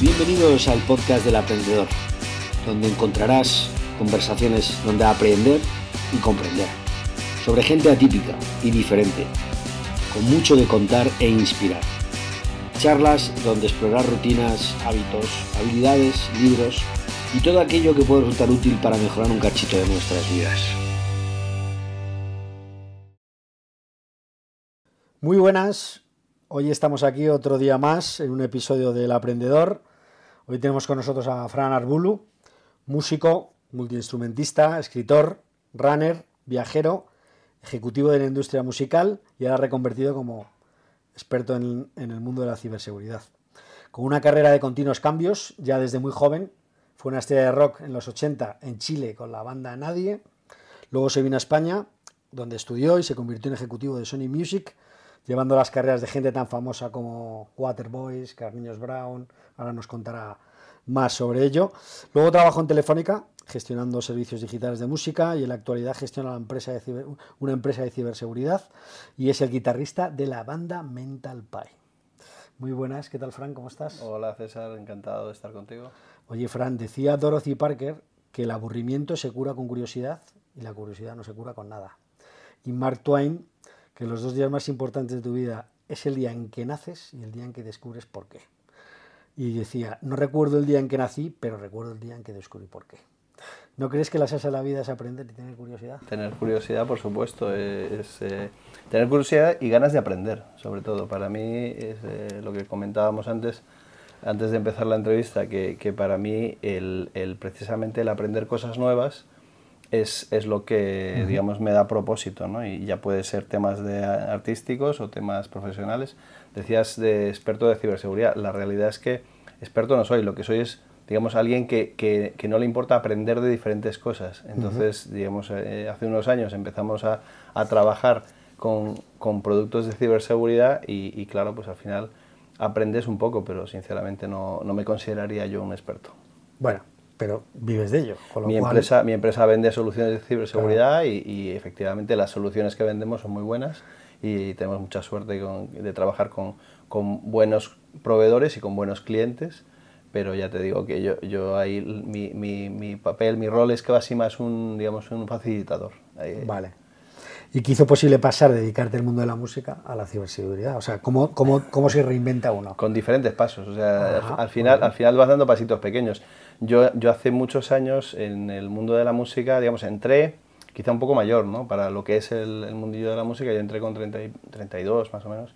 Bienvenidos al podcast del aprendedor, donde encontrarás conversaciones donde aprender y comprender, sobre gente atípica y diferente, con mucho de contar e inspirar. Charlas donde explorar rutinas, hábitos, habilidades, libros y todo aquello que puede resultar útil para mejorar un cachito de nuestras vidas. Muy buenas, hoy estamos aquí otro día más en un episodio del Aprendedor. Hoy tenemos con nosotros a Fran Arbulu, músico, multiinstrumentista, escritor, runner, viajero, ejecutivo de la industria musical y ahora reconvertido como experto en, en el mundo de la ciberseguridad. Con una carrera de continuos cambios, ya desde muy joven, fue una estrella de rock en los 80 en Chile con la banda Nadie, luego se vino a España, donde estudió y se convirtió en ejecutivo de Sony Music, llevando las carreras de gente tan famosa como Waterboys, Carniños Brown, ahora nos contará más sobre ello. Luego trabajó en Telefónica, gestionando servicios digitales de música y en la actualidad gestiona una empresa de, ciber, una empresa de ciberseguridad y es el guitarrista de la banda Mental Pie. Muy buenas, ¿qué tal Fran? ¿Cómo estás? Hola César, encantado de estar contigo. Oye Fran, decía Dorothy Parker que el aburrimiento se cura con curiosidad y la curiosidad no se cura con nada. Y Mark Twain que los dos días más importantes de tu vida es el día en que naces y el día en que descubres por qué. Y decía, no recuerdo el día en que nací, pero recuerdo el día en que descubrí por qué. ¿No crees que la salsa de la vida es aprender y tener curiosidad? Tener curiosidad, por supuesto, es eh, tener curiosidad y ganas de aprender, sobre todo. Para mí es eh, lo que comentábamos antes, antes de empezar la entrevista, que, que para mí el, el, precisamente el aprender cosas nuevas es, es lo que, uh -huh. digamos, me da propósito, ¿no? Y ya puede ser temas de artísticos o temas profesionales. Decías de experto de ciberseguridad. La realidad es que experto no soy, lo que soy es digamos, alguien que, que, que, no le importa aprender de diferentes cosas. Entonces, uh -huh. digamos, eh, hace unos años empezamos a, a trabajar con, con, productos de ciberseguridad y, y, claro, pues al final aprendes un poco, pero sinceramente no, no me consideraría yo un experto. Bueno, pero vives de ello. Con lo mi, cual... empresa, mi empresa vende soluciones de ciberseguridad claro. y, y, efectivamente las soluciones que vendemos son muy buenas y tenemos mucha suerte con, de trabajar con, con buenos proveedores y con buenos clientes pero ya te digo que yo, yo ahí mi, mi, mi, papel, mi rol es casi más un, digamos, un facilitador. Vale. ¿Y qué hizo posible pasar de dedicarte al mundo de la música a la ciberseguridad? O sea, ¿cómo, cómo, cómo se reinventa uno? Con diferentes pasos. O sea, Ajá, al, final, al final vas dando pasitos pequeños. Yo, yo hace muchos años en el mundo de la música, digamos, entré quizá un poco mayor, ¿no? Para lo que es el, el mundillo de la música, yo entré con 30, 32 más o menos.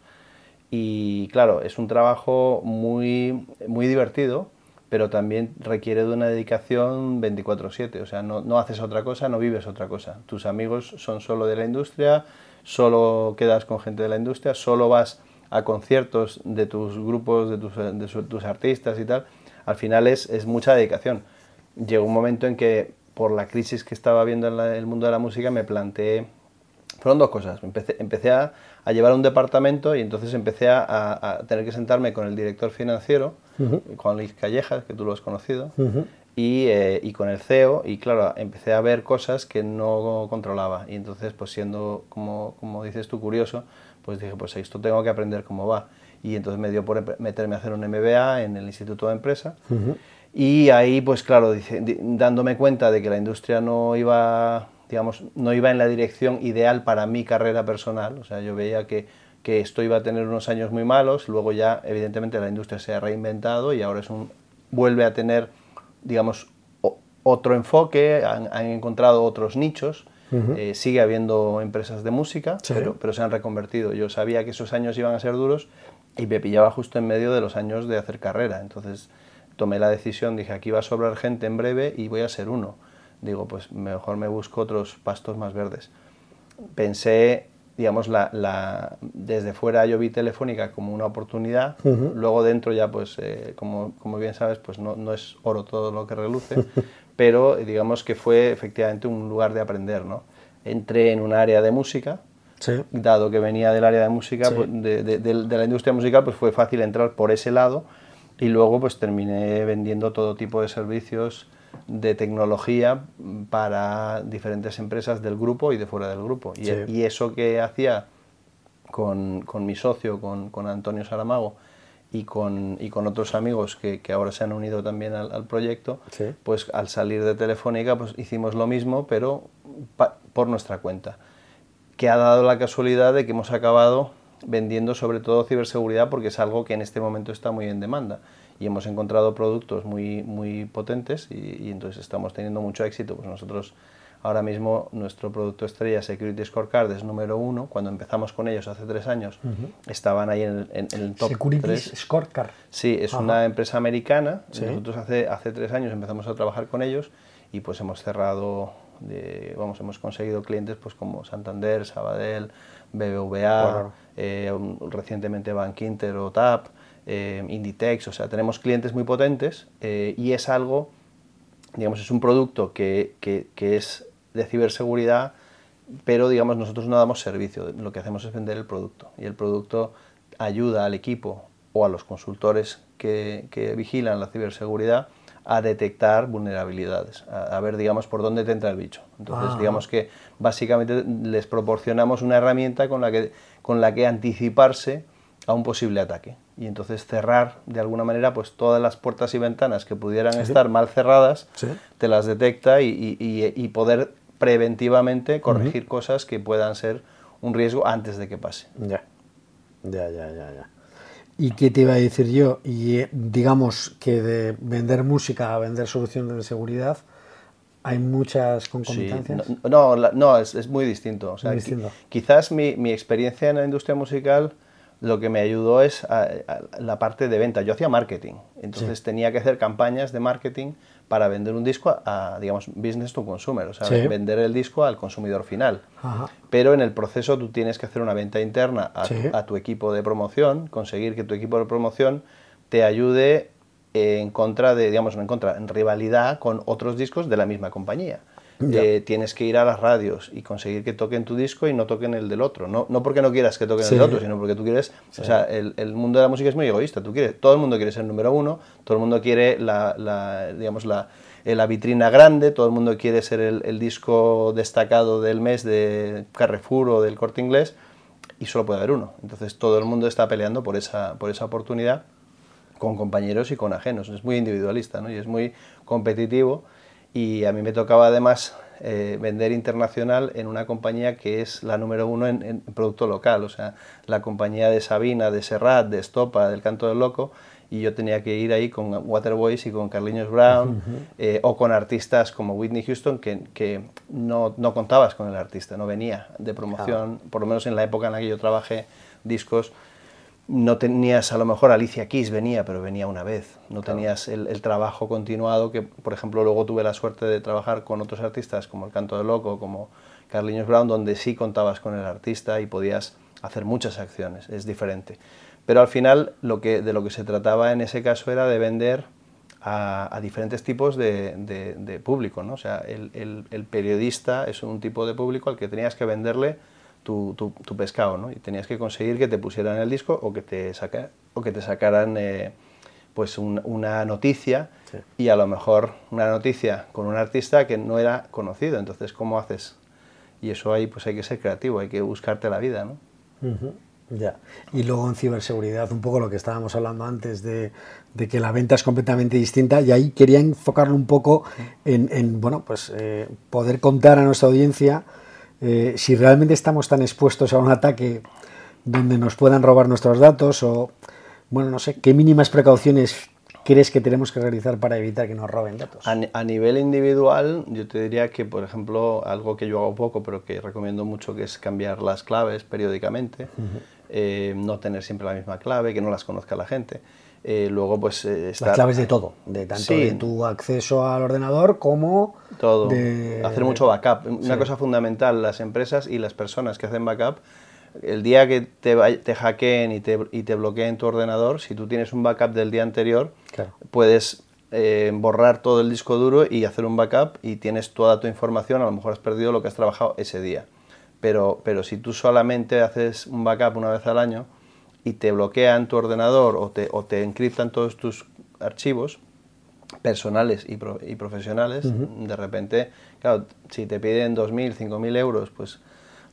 Y claro, es un trabajo muy, muy divertido, pero también requiere de una dedicación 24/7. O sea, no, no, haces otra cosa, no vives otra cosa. Tus amigos son solo de la industria, solo quedas con gente de la industria, solo vas a conciertos de tus grupos, de tus, de tus artistas y tal. Al final es, es, mucha dedicación. Llegó un momento en que, por la crisis que estaba viendo en la, el mundo de la música, me planteé fueron dos cosas. Empecé, empecé a, a, llevar un departamento y entonces empecé a, a, tener que sentarme con el director financiero, uh -huh. Juan Luis Callejas, que tú lo has conocido, uh -huh. y, eh, y, con el CEO. Y claro, empecé a ver cosas que no controlaba. Y entonces, pues siendo, como, como dices tú, curioso, pues dije, pues esto tengo que aprender cómo va. Y entonces me dio por meterme a hacer un MBA en el Instituto de Empresa. Uh -huh. Y ahí, pues claro, dándome cuenta de que la industria no iba digamos, no iba en la dirección ideal para mi carrera personal. O sea, yo veía que, que esto iba a tener unos años muy malos, luego ya, evidentemente, la industria se ha reinventado y ahora es un, vuelve a tener, digamos, otro enfoque, han, han encontrado otros nichos. Uh -huh. eh, sigue habiendo empresas de música, sí. pero, pero se han reconvertido. Yo sabía que esos años iban a ser duros y me pillaba justo en medio de los años de hacer carrera. Entonces tomé la decisión, dije, aquí va a sobrar gente en breve y voy a ser uno digo, pues mejor me busco otros pastos más verdes. Pensé, digamos, la, la, desde fuera yo vi Telefónica como una oportunidad, uh -huh. luego dentro ya, pues, eh, como, como, bien sabes, pues no, no, es oro todo lo que reluce, pero digamos que fue efectivamente un lugar de aprender, ¿no? Entré en un área de música, sí. dado que venía del área de música, sí. pues, de, de, de, de la industria musical, pues fue fácil entrar por ese lado, y luego pues terminé vendiendo todo tipo de servicios, de tecnología para diferentes empresas del grupo y de fuera del grupo. Y, sí. y eso que hacía con, con, mi socio, con, con, Antonio Saramago, y con, y con otros amigos que, que ahora se han unido también al, proyecto, pues al salir de Telefónica pues hicimos lo mismo, pero por nuestra cuenta, que ha dado la casualidad de que hemos acabado vendiendo sobre todo ciberseguridad porque es algo que en este momento está muy en demanda y hemos encontrado productos muy, muy potentes y, y entonces estamos teniendo mucho éxito. Pues nosotros Ahora mismo nuestro producto estrella Security Scorecard es número uno. Cuando empezamos con ellos hace tres años, estaban ahí en, el top Security Scorecard. Sí, es una empresa americana. Nosotros hace, hace tres años empezamos a trabajar con ellos y pues hemos cerrado, de, vamos, hemos conseguido clientes pues como Santander, Sabadell, BBVA, eh, recientemente Bank Inter o TAP, eh, Inditex. O sea, tenemos clientes muy potentes eh, y es algo digamos, es un producto que, que, que, es de ciberseguridad, pero digamos nosotros no damos servicio, lo que hacemos es vender el producto y el producto ayuda al equipo o a los consultores que, que vigilan la ciberseguridad a detectar vulnerabilidades, a, ver, digamos, por dónde te entra el bicho. Entonces, ah. digamos que básicamente les proporcionamos una herramienta con la que, con la que anticiparse a un posible ataque y entonces cerrar de alguna manera pues todas las puertas y ventanas que pudieran estar mal cerradas, te las detecta y, y, poder preventivamente corregir cosas que puedan ser un riesgo antes de que pase. Ya, ya, ya, ya. ya. ¿Y qué te iba a decir yo? Y eh, digamos que de vender música a vender soluciones de seguridad, ¿hay muchas concomitancias? no, no, es, es, muy distinto. O sea, quizás mi, mi experiencia en la industria musical lo que me ayudó es la parte de venta. Yo hacía marketing, entonces tenía que hacer campañas de marketing para vender un disco a, digamos, business to consumer, o sea, vender el disco al consumidor final. Pero en el proceso tú tienes que hacer una venta interna a, tu, equipo de promoción, conseguir que tu equipo de promoción te ayude en contra de, digamos, en contra, en rivalidad con otros discos de la misma compañía. Eh, tienes que ir a las radios y conseguir que toquen tu disco y no toquen el del otro. No, no porque no quieras que toquen el del otro, sino porque tú quieres. O sea, el, el, mundo de la música es muy egoísta. Tú quieres, todo el mundo quiere ser número uno, todo el mundo quiere la, la digamos, la, eh, la, vitrina grande, todo el mundo quiere ser el, el, disco destacado del mes de Carrefour o del corte inglés y solo puede haber uno. Entonces todo el mundo está peleando por esa, por esa oportunidad con compañeros y con ajenos. Es muy individualista ¿no? y es muy competitivo y a mí me tocaba además eh, vender internacional en una compañía que es la número uno en, producto local, o sea, la compañía de Sabina, de Serrat, de Estopa, del Canto del Loco, y yo tenía que ir ahí con Waterboys y con Carliños Brown, eh, o con artistas como Whitney Houston, que, que no, no, contabas con el artista, no venía de promoción, por lo menos en la época en la que yo trabajé discos, no tenías, a lo mejor Alicia Keys venía, pero venía una vez. No tenías el, trabajo continuado que, por ejemplo, luego tuve la suerte de trabajar con otros artistas como El Canto del Loco, como Carliños Brown, donde sí contabas con el artista y podías hacer muchas acciones. Es diferente. Pero al final lo que, de lo que se trataba en ese caso era de vender a, diferentes tipos de, público. ¿no? O sea, el, el periodista es un tipo de público al que tenías que venderle tu, tu, pescado, ¿no? Y tenías que conseguir que te pusieran el disco o que te, saca, o que te sacaran eh, pues una noticia y a lo mejor una noticia con un artista que no era conocido. Entonces, ¿cómo haces? Y eso ahí pues hay que ser creativo, hay que buscarte la vida, ¿no? Ya. Y luego en ciberseguridad, un poco lo que estábamos hablando antes de, de, que la venta es completamente distinta, y ahí quería enfocarlo un poco en, en bueno, pues eh, poder contar a nuestra audiencia eh, si realmente estamos tan expuestos a un ataque donde nos puedan robar nuestros datos o, bueno, no sé, ¿qué mínimas precauciones crees que tenemos que realizar para evitar que nos roben datos? A, nivel individual, yo te diría que, por ejemplo, algo que yo hago poco, pero que recomiendo mucho, que es cambiar las claves periódicamente, eh, no tener siempre la misma clave, que no las conozca la gente. Eh, luego, pues. Eh, Las claves de todo, de tanto de tu acceso al ordenador como. Todo. Hacer mucho backup. Una cosa fundamental, las empresas y las personas que hacen backup, el día que te, te hackeen y te, y te, bloqueen tu ordenador, si tú tienes un backup del día anterior, puedes eh, borrar todo el disco duro y hacer un backup y tienes toda tu información, a lo mejor has perdido lo que has trabajado ese día. Pero, pero si tú solamente haces un backup una vez al año, y te bloquean tu ordenador o te, o te encriptan todos tus archivos personales y, y profesionales, de repente, claro, si te piden 2.000, 5.000 euros, pues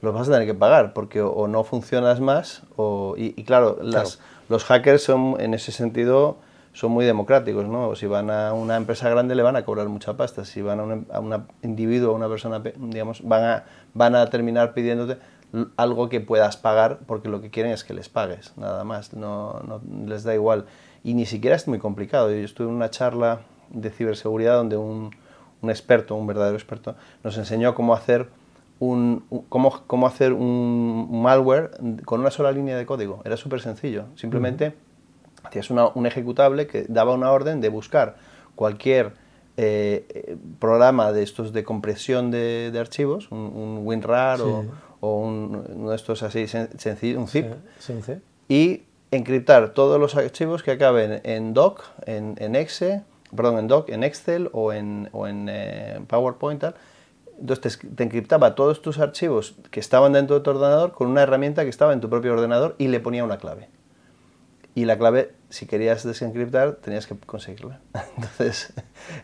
los vas a tener que pagar porque o, no funcionas más o, y, claro, las, los hackers son, en ese sentido, son muy democráticos, ¿no? Si van a una empresa grande le van a cobrar mucha pasta, si van a un a una individuo, a una persona, digamos, van a, van a terminar pidiéndote algo que puedas pagar porque lo que quieren es que les pagues, nada más, no, no les da igual. Y ni siquiera es muy complicado. Yo estuve en una charla de ciberseguridad donde un, un experto, un verdadero experto, nos enseñó cómo hacer un, cómo, cómo, hacer un malware con una sola línea de código. Era súper sencillo. Simplemente hacías un ejecutable que daba una orden de buscar cualquier eh, programa de estos de compresión de, de archivos, un, WinRAR o, o un, uno de estos así sencillo, un zip, y encriptar todos los archivos que acaben en doc, en, en exe, perdón, en doc, en Excel o en, o en eh, PowerPoint, tal. Entonces te, encriptaba todos tus archivos que estaban dentro de tu ordenador con una herramienta que estaba en tu propio ordenador y le ponía una clave. Y la clave si querías desencriptar, tenías que conseguirla. Entonces,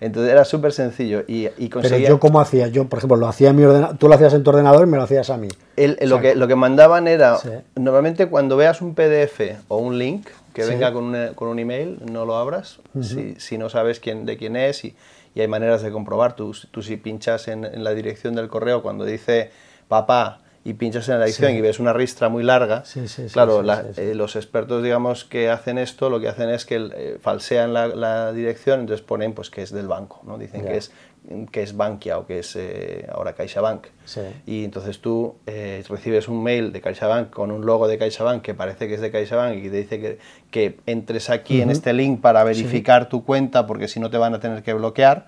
entonces era súper sencillo y, y conseguía... Pero yo, ¿cómo hacía? Yo, por ejemplo, lo hacía en mi ordenador, tú lo hacías en tu ordenador y me lo hacías a mí. lo, que, lo que mandaban era, normalmente cuando veas un PDF o un link que venga con, con, un email, no lo abras, si, si, no sabes quién, de quién es y, y hay maneras de comprobar. Tú, tú si pinchas en, en la dirección del correo cuando dice papá y pinchas en la edición y ves una ristra muy larga, claro, eh, los expertos, digamos, que hacen esto, lo que hacen es que eh, falsean la, la, dirección, entonces ponen pues que es del banco, ¿no? Dicen que es que es Bankia o que es eh, ahora CaixaBank. Y entonces tú eh, recibes un mail de CaixaBank con un logo de CaixaBank que parece que es de CaixaBank y te dice que, que entres aquí en este link para verificar tu cuenta porque si no te van a tener que bloquear.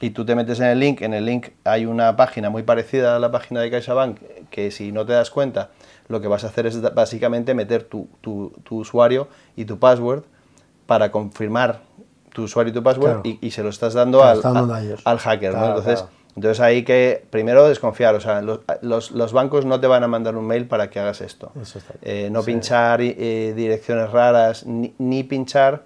Y tú te metes en el link, en el link hay una página muy parecida a la página de CaixaBank que si no te das cuenta lo que vas a hacer es básicamente meter tu, tu, tu usuario y tu password para confirmar tu usuario y tu password y, se lo estás dando al, al, hacker. ¿no? Entonces, entonces hay que primero desconfiar. O sea, los, los, bancos no te van a mandar un mail para que hagas esto. Eh, no pinchar eh, direcciones raras ni, ni, pinchar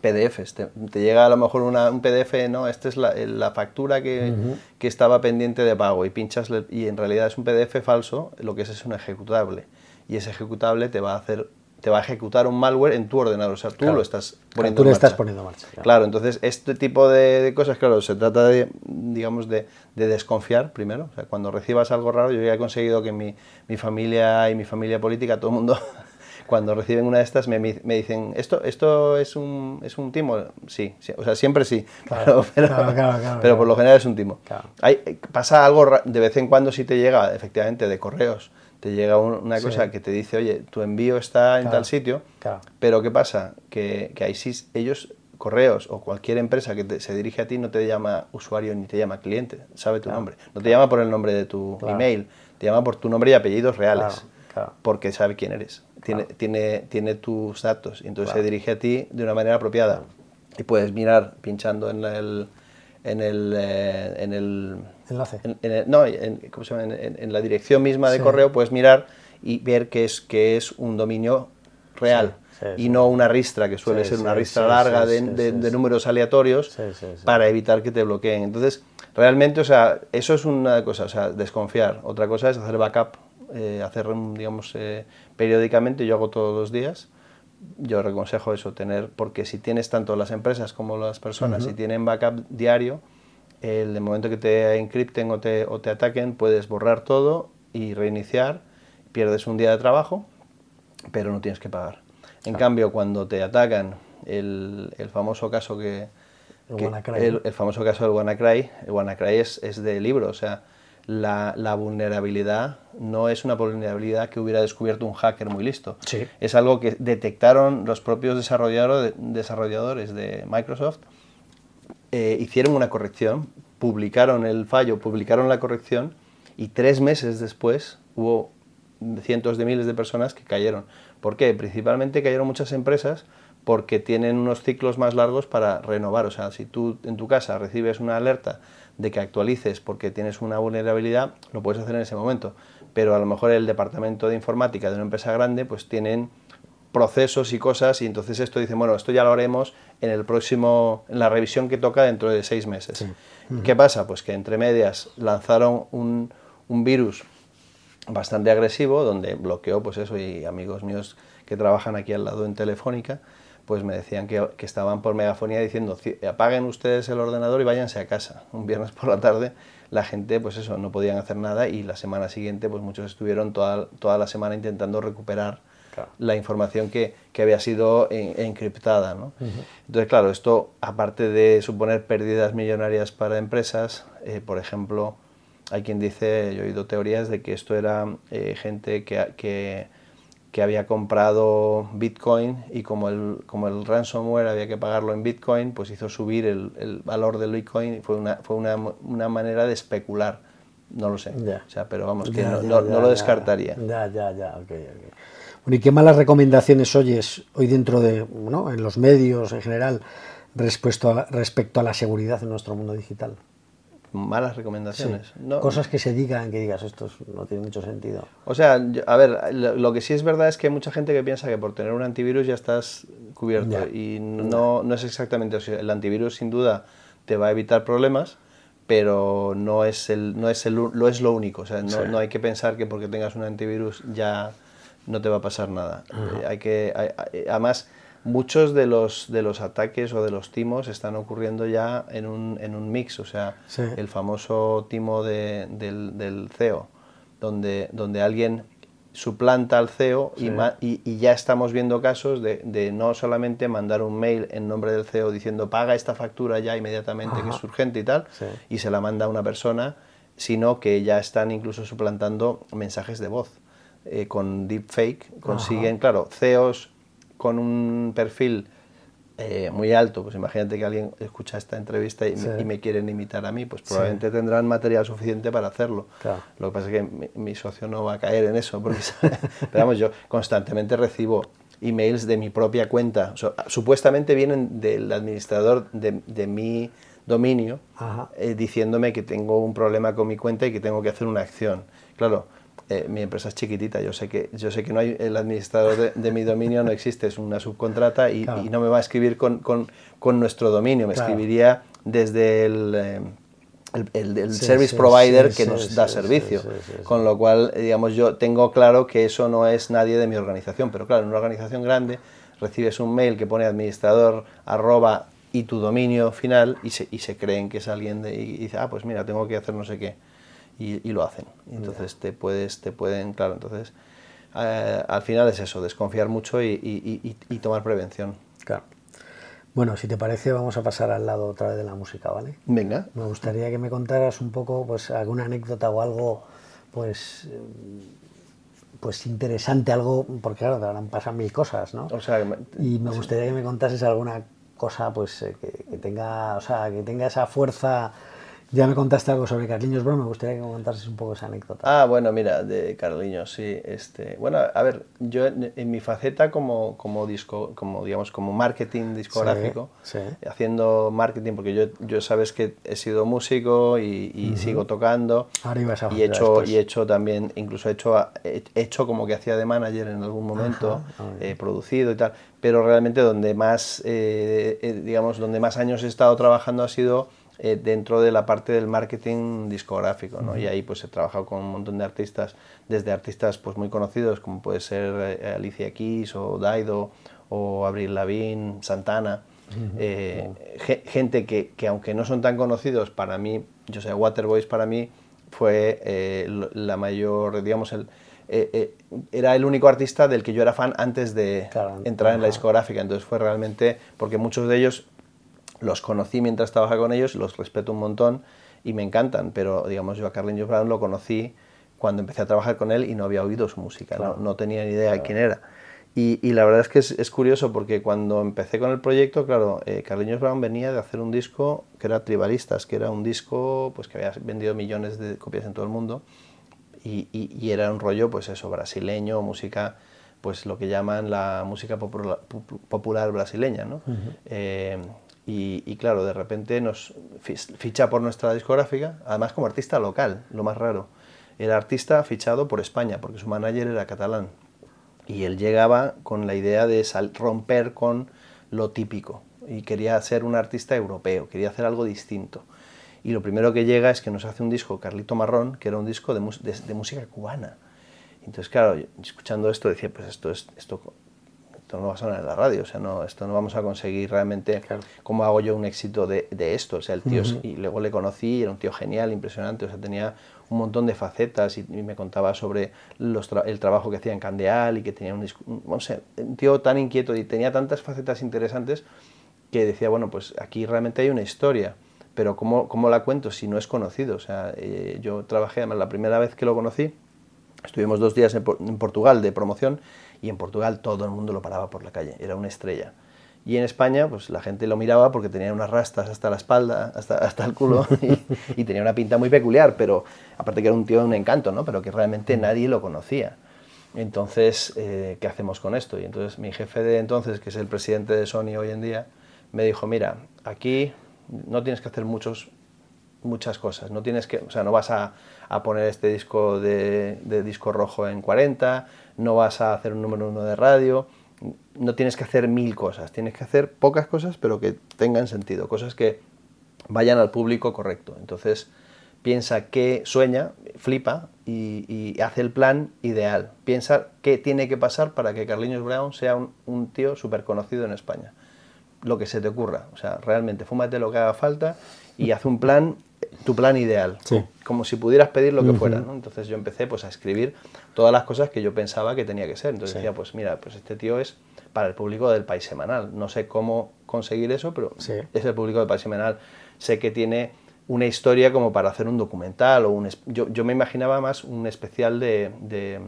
PDFs. Te, llega a lo mejor una, un PDF, no, esta es la, la factura que, que, estaba pendiente de pago y pinchas y en realidad es un PDF falso, lo que es es un ejecutable. Y ese ejecutable te va a hacer te va a ejecutar un malware en tu ordenador, o sea, tú lo estás poniendo tú en marcha. estás poniendo en marcha. Claro. entonces este tipo de, cosas, claro, se trata de, digamos, de, desconfiar primero. O sea, cuando recibas algo raro, yo ya he conseguido que mi, mi familia y mi familia política, todo el mundo, cuando reciben una de estas, me, me, dicen, ¿esto, esto es, un, es un timo? Sí, o sea, siempre sí, pero, pero, por lo general es un timo. Hay, pasa algo de vez en cuando si te llega, efectivamente, de correos. Te llega una cosa que te dice, oye, tu envío está en tal sitio, pero ¿qué pasa? Que, que ahí sí, ellos, correos o cualquier empresa que se dirige a ti no te llama usuario ni te llama cliente, sabe tu nombre. No te llama por el nombre de tu email, te llama por tu nombre y apellidos reales, porque sabe quién eres, tiene, tiene, tiene tus datos y entonces se dirige a ti de una manera apropiada. Y puedes mirar pinchando en el, en el, eh, en el enlace. En, no, en, la dirección misma de correo puedes mirar y ver que es, que es un dominio real. y no una ristra, que suele ser una ristra larga de, de, números aleatorios para evitar que te bloqueen. Entonces, realmente, o sea, eso es una cosa, o sea, desconfiar. Otra cosa es hacer backup, eh, hacer, digamos, eh, periódicamente, yo hago todos los días. Yo aconsejo eso, tener, porque si tienes tanto las empresas como las personas, si tienen backup diario, el momento que te encripten o te, o te ataquen, puedes borrar todo y reiniciar, pierdes un día de trabajo, pero no tienes que pagar. En cambio, cuando te atacan, el, el famoso caso que... El, el, famoso caso del WannaCry, el WannaCry es, es de libro, o sea, la, la, vulnerabilidad no es una vulnerabilidad que hubiera descubierto un hacker muy listo. Es algo que detectaron los propios desarrolladores, desarrolladores de Microsoft eh, hicieron una corrección, publicaron el fallo, publicaron la corrección y tres meses después hubo cientos de miles de personas que cayeron. ¿Por qué? Principalmente cayeron muchas empresas porque tienen unos ciclos más largos para renovar. O sea, si tú en tu casa recibes una alerta de que actualices porque tienes una vulnerabilidad, lo puedes hacer en ese momento. Pero a lo mejor el departamento de informática de una empresa grande, pues tienen procesos y cosas y entonces esto dice, bueno, esto ya lo haremos en el próximo, en la revisión que toca dentro de seis meses. ¿Qué pasa? Pues que entre medias lanzaron un, un, virus bastante agresivo donde bloqueó, pues eso, y amigos míos que trabajan aquí al lado en Telefónica, pues me decían que, que, estaban por megafonía diciendo, apaguen ustedes el ordenador y váyanse a casa. Un viernes por la tarde la gente, pues eso, no podían hacer nada y la semana siguiente, pues muchos estuvieron toda, toda la semana intentando recuperar la información que, que, había sido encriptada. ¿no? Entonces, claro, esto, aparte de suponer pérdidas millonarias para empresas, eh, por ejemplo, hay quien dice, yo he oído teorías de que esto era eh, gente que, que que había comprado Bitcoin y como el, como el ransomware había que pagarlo en Bitcoin, pues hizo subir el, el valor del Bitcoin y fue una, fue una, una, manera de especular. No lo sé. O sea, pero vamos, que no, no, lo descartaría. Ya, ya, ya. Okay, okay. Bueno, ¿y qué malas recomendaciones oyes hoy dentro de, ¿no? en los medios en general respecto a, respecto a la seguridad en nuestro mundo digital? Malas recomendaciones. No, Cosas que se digan, que digas, esto no tiene mucho sentido. O sea, a ver, lo que sí es verdad es que hay mucha gente que piensa que por tener un antivirus ya estás cubierto y no, no es exactamente así. El antivirus sin duda te va a evitar problemas, pero no es, el, no es, el, lo, es lo único. O sea, no, no hay que pensar que porque tengas un antivirus ya no te va a pasar nada. hay que, además muchos de los, de los ataques o de los timos están ocurriendo ya en un, en un mix, o sea, el famoso timo de, del, del, CEO, donde, donde alguien suplanta al CEO y, y, ya estamos viendo casos de, de, no solamente mandar un mail en nombre del CEO diciendo paga esta factura ya inmediatamente que es urgente y tal, y se la manda a una persona, sino que ya están incluso suplantando mensajes de voz. Eh, con deepfake consiguen, claro, CEOs con un perfil eh, muy alto, pues imagínate que alguien escucha esta entrevista y, me, quieren imitar a mí, pues probablemente tendrán material suficiente para hacerlo. Lo que pasa es que mi, socio no va a caer en eso, porque pero vamos, yo constantemente recibo emails de mi propia cuenta, supuestamente vienen del administrador de, de mi dominio eh, diciéndome que tengo un problema con mi cuenta y que tengo que hacer una acción. Claro, eh, mi empresa es chiquitita, yo sé que, yo sé que no hay, el administrador de, mi dominio no existe, es una subcontrata y, no me va a escribir con, con, con nuestro dominio, me escribiría desde el... Eh, el, el, service provider que nos da servicio. Con lo cual, digamos, yo tengo claro que eso no es nadie de mi organización, pero claro, en una organización grande recibes un mail que pone administrador arroba y tu dominio final y se, y se creen que es alguien de, y dice, ah, pues mira, tengo que hacer no sé qué y, lo hacen. Entonces te puedes, te pueden, claro, entonces eh, al final es eso, desconfiar mucho y, tomar prevención. Claro. Bueno, si te parece, vamos a pasar al lado otra vez de la música, ¿vale? Venga. Me gustaría que me contaras un poco, pues, alguna anécdota o algo, pues, pues interesante, algo, porque claro, te habrán pasado mil cosas, ¿no? O sea, y me gustaría que me contases alguna cosa, pues, eh, que, que, tenga, o sea, que tenga esa fuerza ya me contaste algo sobre Carliños Brown, me gustaría que me contases un poco esa anécdota. Ah, bueno, mira, de Carliños, sí. Este, bueno, a ver, yo en, mi faceta como, como disco, como digamos, como marketing discográfico, haciendo marketing, porque yo, yo sabes que he sido músico y, sigo tocando. Ahora ibas a y he hecho, y he hecho también, incluso he hecho, he hecho como que hacía de manager en algún momento, he producido y tal. Pero realmente donde más, eh, eh, digamos, donde más años he estado trabajando ha sido eh, dentro de la parte del marketing discográfico, ¿no? Y ahí pues he trabajado con un montón de artistas, desde artistas pues muy conocidos como puede ser eh, Alicia Keys o Daido o Abril Lavigne, Santana, eh, gente que, que, aunque no son tan conocidos, para mí, yo sé, Waterboys para mí fue la mayor, digamos, el, era el único artista del que yo era fan antes de entrar en la discográfica, entonces fue realmente, porque muchos de ellos los conocí mientras trabajaba con ellos, los respeto un montón y me encantan, pero digamos yo a Carlinhos Brown lo conocí cuando empecé a trabajar con él y no había oído su música, no, tenía ni idea de quién era. Y, y, la verdad es que es, curioso porque cuando empecé con el proyecto, claro, eh, Carlinhos Brown venía de hacer un disco que era Tribalistas, que era un disco pues, que había vendido millones de copias en todo el mundo y, y, era un rollo, pues eso, brasileño, música, pues lo que llaman la música popular, popular brasileña, ¿no? Y, claro, de repente nos ficha por nuestra discográfica, además como artista local, lo más raro. Era artista fichado por España, porque su manager era catalán. Y él llegaba con la idea de romper con lo típico. Y quería ser un artista europeo, quería hacer algo distinto. Y lo primero que llega es que nos hace un disco, Carlito Marrón, que era un disco de, música cubana. Entonces, claro, escuchando esto decía, pues esto, es, esto esto no va a sonar en la radio, o sea, no, esto no vamos a conseguir realmente cómo hago yo un éxito de, de esto. O sea, el tío, y luego le conocí, era un tío genial, impresionante, o sea, tenía un montón de facetas y, me contaba sobre los el trabajo que hacía en Candeal y que tenía un, no sé, un tío tan inquieto y tenía tantas facetas interesantes que decía, bueno, pues aquí realmente hay una historia, pero ¿cómo, cómo la cuento si no es conocido? O sea, eh, yo trabajé, además la primera vez que lo conocí, estuvimos dos días en, en Portugal de promoción y en Portugal todo el mundo lo paraba por la calle, era una estrella. Y en España, pues la gente lo miraba porque tenía unas rastas hasta la espalda, hasta, hasta el culo, y, tenía una pinta muy peculiar, pero aparte que era un tío de un encanto, ¿no? Pero que realmente mm. nadie lo conocía. Entonces, eh, ¿qué hacemos con esto? Y entonces mi jefe de entonces, que es el presidente de Sony hoy en día, me dijo, mira, aquí no tienes que hacer muchos, muchas cosas, no tienes que, o sea, no vas a, a poner este disco de, de disco rojo en 40, no vas a hacer un número uno de radio, no tienes que hacer mil cosas, tienes que hacer pocas cosas pero que tengan sentido, cosas que vayan al público correcto. Entonces piensa qué sueña, flipa y, hace el plan ideal. Piensa qué tiene que pasar para que Carliños Brown sea un, tío súper conocido en España. Lo que se te ocurra. O sea, realmente fúmate lo que haga falta y haz un plan tu plan ideal, como si pudieras pedir lo que fuera. Entonces yo empecé pues, a escribir todas las cosas que yo pensaba que tenía que ser. Entonces decía, pues mira, pues este tío es para el público del país semanal. No sé cómo conseguir eso, pero es el público del país semanal. Sé que tiene una historia como para hacer un documental o un... Yo, yo me imaginaba más un especial de, de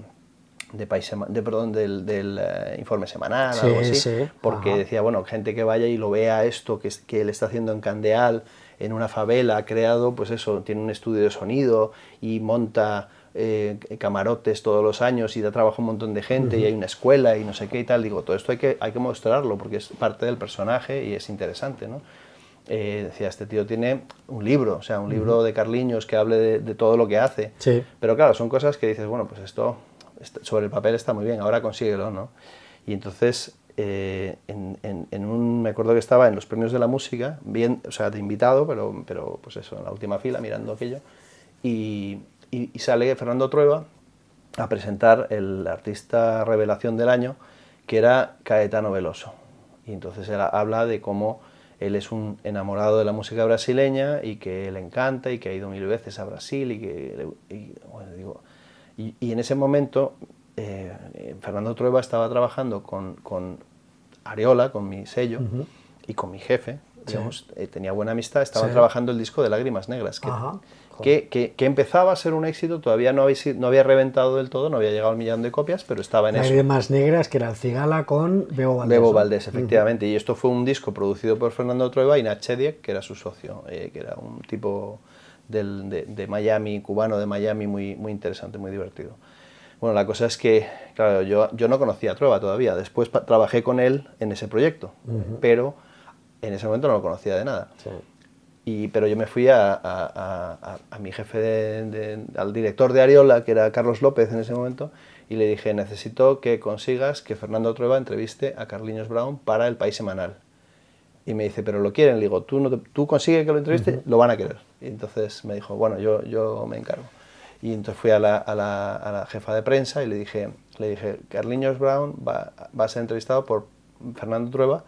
de, país de perdón del, del eh, informe semanal algo así porque decía bueno gente que vaya y lo vea esto que, que él está haciendo en Candeal en una favela, ha creado, pues eso, tiene un estudio de sonido y monta eh, camarotes todos los años y da trabajo a un montón de gente y hay una escuela y no sé qué y tal. Digo, todo esto hay que, hay que mostrarlo porque es parte del personaje y es interesante, ¿no? Eh, decía, este tío tiene un libro, o sea, un libro de Carliños que hable de, todo lo que hace. Sí. Pero claro, son cosas que dices, bueno, pues esto sobre el papel está muy bien, ahora consíguelo, ¿no? Y entonces eh, en, un, me acuerdo que estaba en los premios de la música, bien, o sea, de invitado, pero, pero pues eso, en la última fila, mirando aquello, y, y, sale Fernando Trueba a presentar el artista revelación del año, que era Caetano Veloso. Y entonces él habla de cómo él es un enamorado de la música brasileña y que le encanta y que ha ido mil veces a Brasil y que... Y, bueno, digo, y en ese momento eh, Fernando Trueba estaba trabajando con, con Areola, con mi sello, y con mi jefe, digamos, eh, tenía buena amistad, estaban trabajando el disco de Lágrimas Negras, que, que, que, empezaba a ser un éxito, todavía no había, no había reventado del todo, no había llegado al millón de copias, pero estaba en Lágrimas eso. Lágrimas Negras, que era el Cigala con Bebo Valdés. Bebo Valdés, efectivamente, y esto fue un disco producido por Fernando Trueba y Nachediek, que era su socio, eh, que era un tipo del, de, de, Miami, cubano de Miami, muy, muy interesante, muy divertido. Bueno, la cosa es que, claro, yo, yo no conocía a Trueba todavía. Después trabajé con él en ese proyecto, pero en ese momento no lo conocía de nada. Y, pero yo me fui a, a, a, mi jefe, de, al director de Ariola, que era Carlos López en ese momento, y le dije, necesito que consigas que Fernando Trueba entreviste a Carliños Brown para El País Semanal. Y me dice, pero lo quieren. Le digo, tú, no tú consigues que lo entreviste, lo van a querer. Y entonces me dijo, bueno, yo, yo me encargo. Y entonces fui a la, a la, a la jefa de prensa y le dije, le dije Carliños Brown va, va a ser entrevistado por Fernando Trueba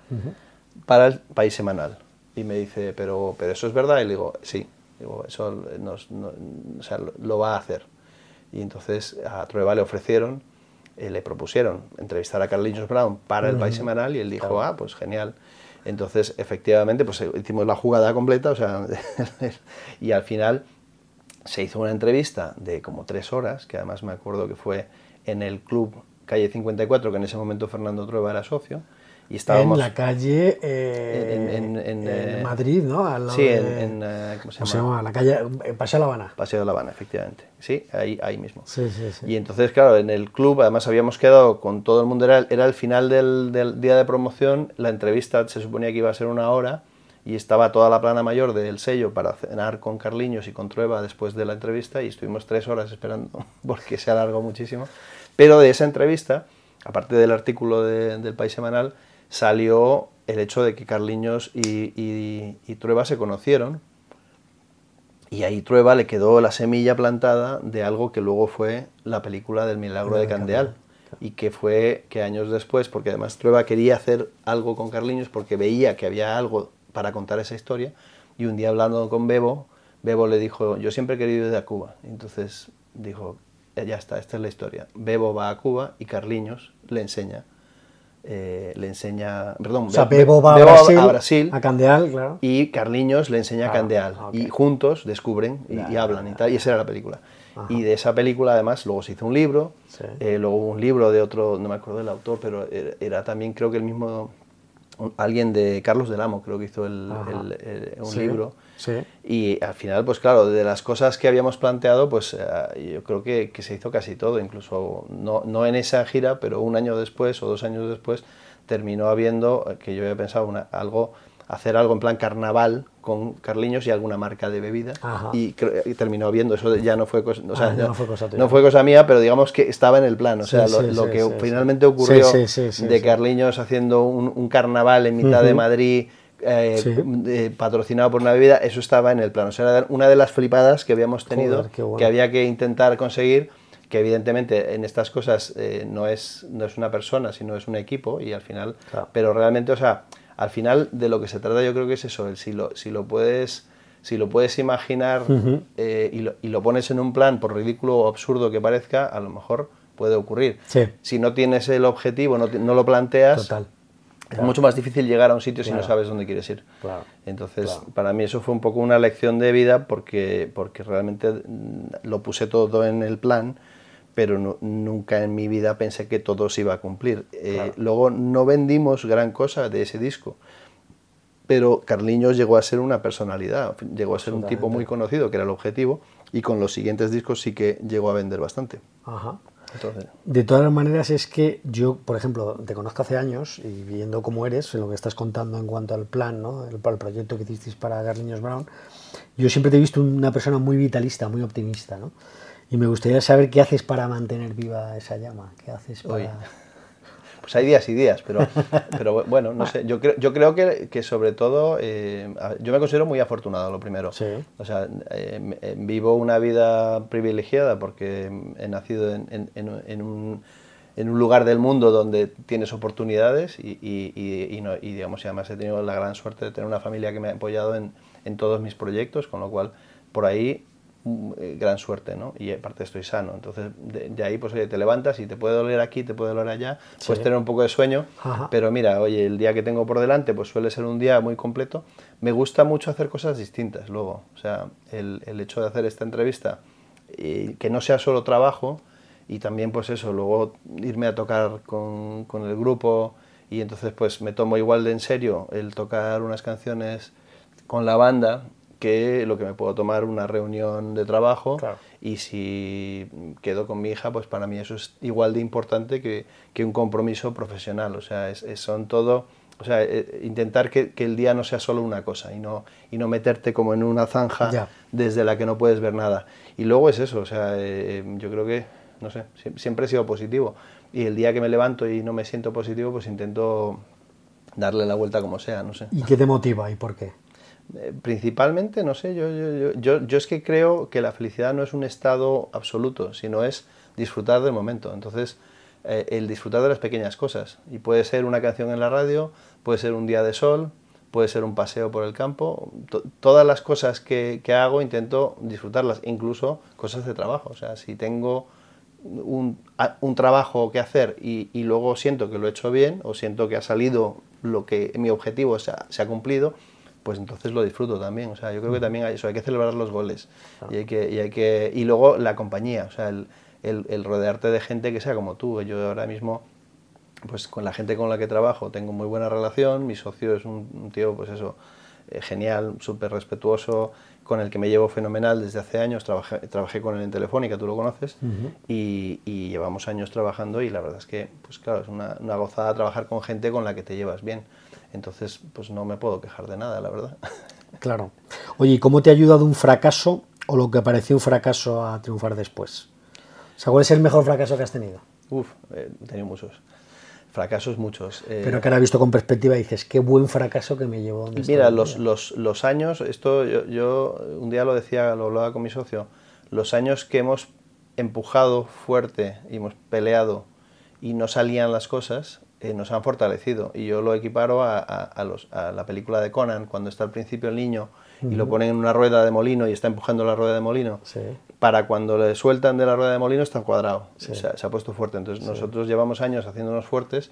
para el País Semanal. Y me dice, pero, pero eso es verdad. Y le digo, sí, digo, eso nos, o sea, lo, va a hacer. Y entonces a Trueba le ofrecieron, eh, le propusieron entrevistar a Carliños Brown para el País Semanal y él dijo, ah, pues genial. Entonces, efectivamente, pues hicimos la jugada completa, o sea, y al final se hizo una entrevista de como tres horas, que además me acuerdo que fue en el club Calle 54, que en ese momento Fernando Trueba era socio. Y estábamos en la calle eh, en, eh, Madrid, ¿no? sí, en, eh, ¿cómo se, llama? La calle Paseo de La Habana. Paseo de La Habana, efectivamente. Sí, ahí, ahí mismo. Sí, sí, sí. Y entonces, claro, en el club, además habíamos quedado con todo el mundo, era, era el final del, del día de promoción, la entrevista se suponía que iba a ser una hora, y estaba toda la plana mayor del sello para cenar con Carliños y con Trueba después de la entrevista y estuvimos tres horas esperando porque se alargó muchísimo. Pero de esa entrevista, aparte del artículo del País Semanal, salió el hecho de que Carliños y, y, Trueba se conocieron y ahí Trueba le quedó la semilla plantada de algo que luego fue la película del Milagro de Candeal, y que fue que años después, porque además Trueba quería hacer algo con Carliños porque veía que había algo para contar esa historia, y un día hablando con Bebo, Bebo le dijo, yo siempre he querido ir a Cuba. Entonces dijo, ya está, esta es la historia. Bebo va a Cuba y Carliños le enseña. Eh, le enseña, perdón, o sea, Bebo va a, Brasil, a, Candeal, claro. Y Carliños le enseña a Candeal. Y juntos descubren y, hablan y tal. Y esa era la película. Y de esa película, además, luego se hizo un libro. Eh, luego un libro de otro, no me acuerdo del autor, pero era, también, creo que el mismo. Alguien de Carlos del Amo, creo que hizo el, un libro. y al final, pues claro, de las cosas que habíamos planteado, pues eh, yo creo que, que, se hizo casi todo, incluso no, no, en esa gira, pero un año después o dos años después terminó habiendo, eh, que yo había pensado, una, algo, hacer algo en plan carnaval con Carliños y alguna marca de bebida. Y, terminó viendo, eso ya no fue cosa, o sea, ah, no, fue cosa no, fue cosa mía, pero digamos que estaba en el plan, o sea, lo, que finalmente ocurrió de Carliños haciendo un, un, carnaval en mitad de Madrid eh, patrocinado por una bebida, eso estaba en el plan. O sea, era una de las flipadas que habíamos tenido, que había que intentar conseguir, que evidentemente en estas cosas eh, no, es, no es una persona, sino es un equipo, y al final, pero realmente, o sea, al final de lo que se trata yo creo que es eso, el si lo, si lo puedes... Si lo puedes imaginar eh, y, lo, y, lo, pones en un plan, por ridículo o absurdo que parezca, a lo mejor puede ocurrir. Si no tienes el objetivo, no, no lo planteas, Total. es mucho más difícil llegar a un sitio si no sabes dónde quieres ir. Entonces, para mí eso fue un poco una lección de vida porque, porque realmente mm, lo puse todo en el plan, pero nunca en mi vida pensé que todo se iba a cumplir. Eh, luego no vendimos gran cosa de ese disco, pero Carliños llegó a ser una personalidad, llegó a ser un tipo muy conocido, que era el objetivo, y con los siguientes discos sí que llegó a vender bastante. Ajá. De todas las maneras es que yo, por ejemplo, te conozco hace años y viendo cómo eres, en lo que estás contando en cuanto al plan, ¿no? el, proyecto que hicisteis para Carliños Brown, yo siempre te he visto una persona muy vitalista, muy optimista, ¿no? Y me gustaría saber qué haces para mantener viva esa llama, qué haces para pues hay días y días, pero, pero bueno, no sé, yo creo, yo creo que, que sobre todo, eh, yo me considero muy afortunado, lo primero. Sí. O sea, eh, eh, vivo una vida privilegiada porque he nacido en, en, en, un, en, un, lugar del mundo donde tienes oportunidades y, y, y, no, y, digamos, y además he tenido la gran suerte de tener una familia que me ha apoyado en, en todos mis proyectos, con lo cual por ahí gran suerte, ¿no? Y aparte estoy sano. Entonces, de, ahí, pues oye, te levantas y te puede doler aquí, te puede doler allá, puedes tener un poco de sueño, pero mira, oye, el día que tengo por delante, pues suele ser un día muy completo. Me gusta mucho hacer cosas distintas luego. O sea, el, el hecho de hacer esta entrevista, y que no sea solo trabajo, y también, pues eso, luego irme a tocar con, con el grupo, y entonces, pues me tomo igual de en serio el tocar unas canciones con la banda que lo que me puedo tomar una reunión de trabajo y si quedo con mi hija, pues para mí eso es igual de importante que, que un compromiso profesional. O sea, es, son todo, o sea, eh, intentar que, que, el día no sea solo una cosa y no, y no meterte como en una zanja desde la que no puedes ver nada. Y luego es eso, o sea, eh, yo creo que, no sé, siempre he sido positivo. Y el día que me levanto y no me siento positivo, pues intento darle la vuelta como sea, no sé. ¿Y qué te motiva y por qué? Eh, principalmente, no sé, yo, yo, yo, es que creo que la felicidad no es un estado absoluto, sino es disfrutar del momento. Entonces, eh, el disfrutar de las pequeñas cosas. Y puede ser una canción en la radio, puede ser un día de sol, puede ser un paseo por el campo. todas las cosas que, que, hago intento disfrutarlas, incluso cosas de trabajo. O sea, si tengo un, un trabajo que hacer y, y, luego siento que lo he hecho bien o siento que ha salido lo que mi objetivo se ha cumplido, pues entonces lo disfruto también. O sea, yo creo que también hay eso, hay que celebrar los goles. Y, hay que, y, hay que, y luego la compañía, o sea, el, el, rodearte de gente que sea como tú. Yo ahora mismo, pues con la gente con la que trabajo tengo muy buena relación, mi socio es un, tío, pues eso, eh, genial, súper respetuoso, con el que me llevo fenomenal desde hace años, trabajé, trabajé con él en Telefónica, tú lo conoces, y, y, llevamos años trabajando y la verdad es que, pues claro, es una, una gozada trabajar con gente con la que te llevas bien. Entonces, pues no me puedo quejar de nada, la verdad. Claro. Oye, ¿y cómo te ha ayudado un fracaso o lo que pareció un fracaso a triunfar después? O sea, ¿cuál es el mejor fracaso que has tenido? Uf, eh, he tenido muchos. Fracasos muchos. Eh. Pero que ahora visto con perspectiva dices, qué buen fracaso que me llevó donde Mira, los, los, los, años, esto yo, yo, un día lo decía, lo hablaba con mi socio, los años que hemos empujado fuerte y hemos peleado y no salían las cosas, eh, nos han fortalecido. Y yo lo equiparo a, a, los, a, la película de Conan, cuando está al principio el niño y lo ponen en una rueda de molino y está empujando la rueda de molino. Para cuando le sueltan de la rueda de molino está cuadrado, se, ha puesto fuerte. Entonces nosotros llevamos años haciéndonos fuertes.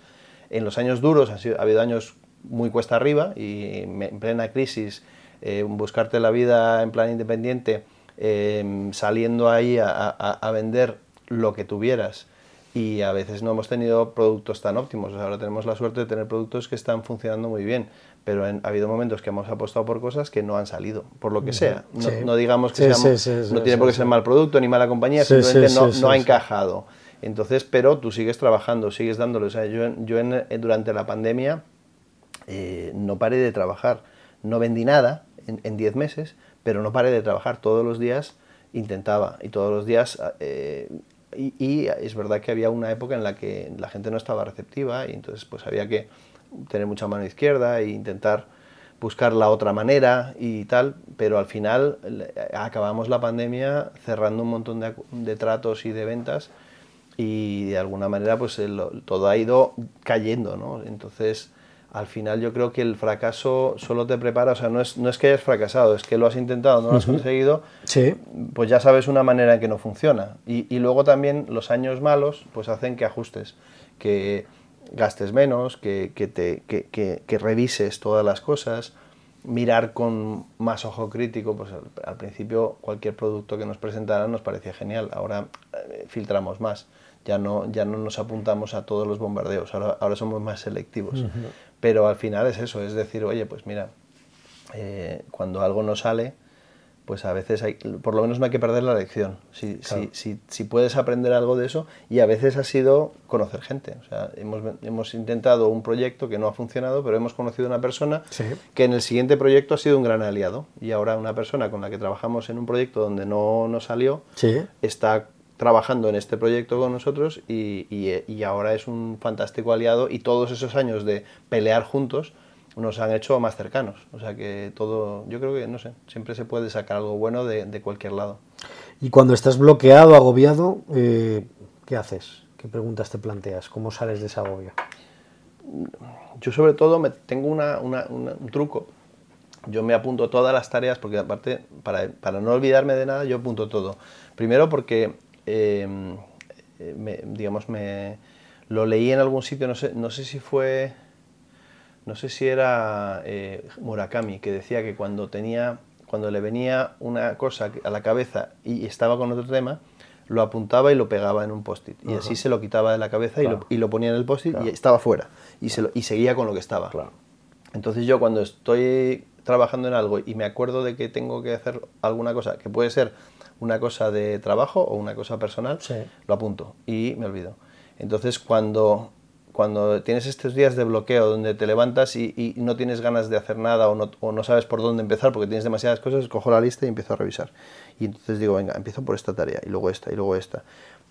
En los años duros ha, sido, ha habido años muy cuesta arriba y en plena crisis, eh, buscarte la vida en plan independiente, eh, saliendo ahí a, a, vender lo que tuvieras y a veces no hemos tenido productos tan óptimos. ahora tenemos la suerte de tener productos que están funcionando muy bien, pero ha habido momentos que hemos apostado por cosas que no han salido, por lo que sea. No, digamos que no tiene por qué ser mal producto ni mala compañía, simplemente no, no ha encajado. Entonces, pero tú sigues trabajando, sigues. O sea, yo, yo en, durante la pandemia eh, no paré de trabajar. No vendí nada en 10 meses, pero no paré de trabajar. Todos los días intentaba y todos los días... Eh, y, es verdad que había una época en la que la gente no estaba receptiva y entonces pues había que tener mucha mano izquierda e intentar buscar la otra manera y tal, pero al final acabamos la pandemia cerrando un montón de, de tratos y de ventas y de alguna manera pues todo ha ido cayendo, ¿no? Entonces al final yo creo que el fracaso solo te prepara, o sea, no es, no es que hayas fracasado, es que lo has intentado, no lo has conseguido, sí. pues ya sabes una manera en que no funciona. Y, y, luego también los años malos pues hacen que ajustes, que gastes menos, que, que te, que, que, revises todas las cosas, mirar con más ojo crítico, pues al, al, principio cualquier producto que nos presentaran nos parecía genial, ahora eh, filtramos más. Ya no, ya no nos apuntamos a todos los bombardeos, ahora, ahora somos más selectivos. Pero al final es eso, es decir, oye, pues mira, eh, cuando algo no sale, pues a veces hay, por lo menos no hay que perder la lección. Si, si, si, puedes aprender algo de eso, y a veces ha sido conocer gente. O sea, hemos, hemos intentado un proyecto que no ha funcionado, pero hemos conocido una persona que en el siguiente proyecto ha sido un gran aliado. Y ahora una persona con la que trabajamos en un proyecto donde no, no salió, está trabajando en este proyecto con nosotros y, y, ahora es un fantástico aliado y todos esos años de pelear juntos nos han hecho más cercanos. O sea que todo, yo creo que, no sé, siempre se puede sacar algo bueno de, de cualquier lado. Y cuando estás bloqueado, agobiado, eh, ¿qué haces? ¿Qué preguntas te planteas? ¿Cómo sales de esa agobio? Yo sobre todo me, tengo una, una, un truco. Yo me apunto todas las tareas porque aparte, para, para no olvidarme de nada, yo apunto todo. Primero porque Em, eh, digamos, me, lo leí en algún sitio, no sé, no sé si fue, no sé si era eh, Murakami, que decía que cuando tenía, cuando le venía una cosa a la cabeza y estaba con otro tema, lo apuntaba y lo pegaba en un post-it. Y así se lo quitaba de la cabeza y, lo, y, lo, ponía en el post-it y estaba fuera. Y, se y seguía con lo que estaba. Entonces yo cuando estoy trabajando en algo y me acuerdo de que tengo que hacer alguna cosa, que puede ser una cosa de trabajo o una cosa personal, lo apunto y me olvido. Entonces, cuando, cuando tienes estos días de bloqueo donde te levantas y, no tienes ganas de hacer nada o no, o no, sabes por dónde empezar porque tienes demasiadas cosas, cojo la lista y empiezo a revisar. Y entonces digo, venga, empiezo por esta tarea y luego esta y luego esta.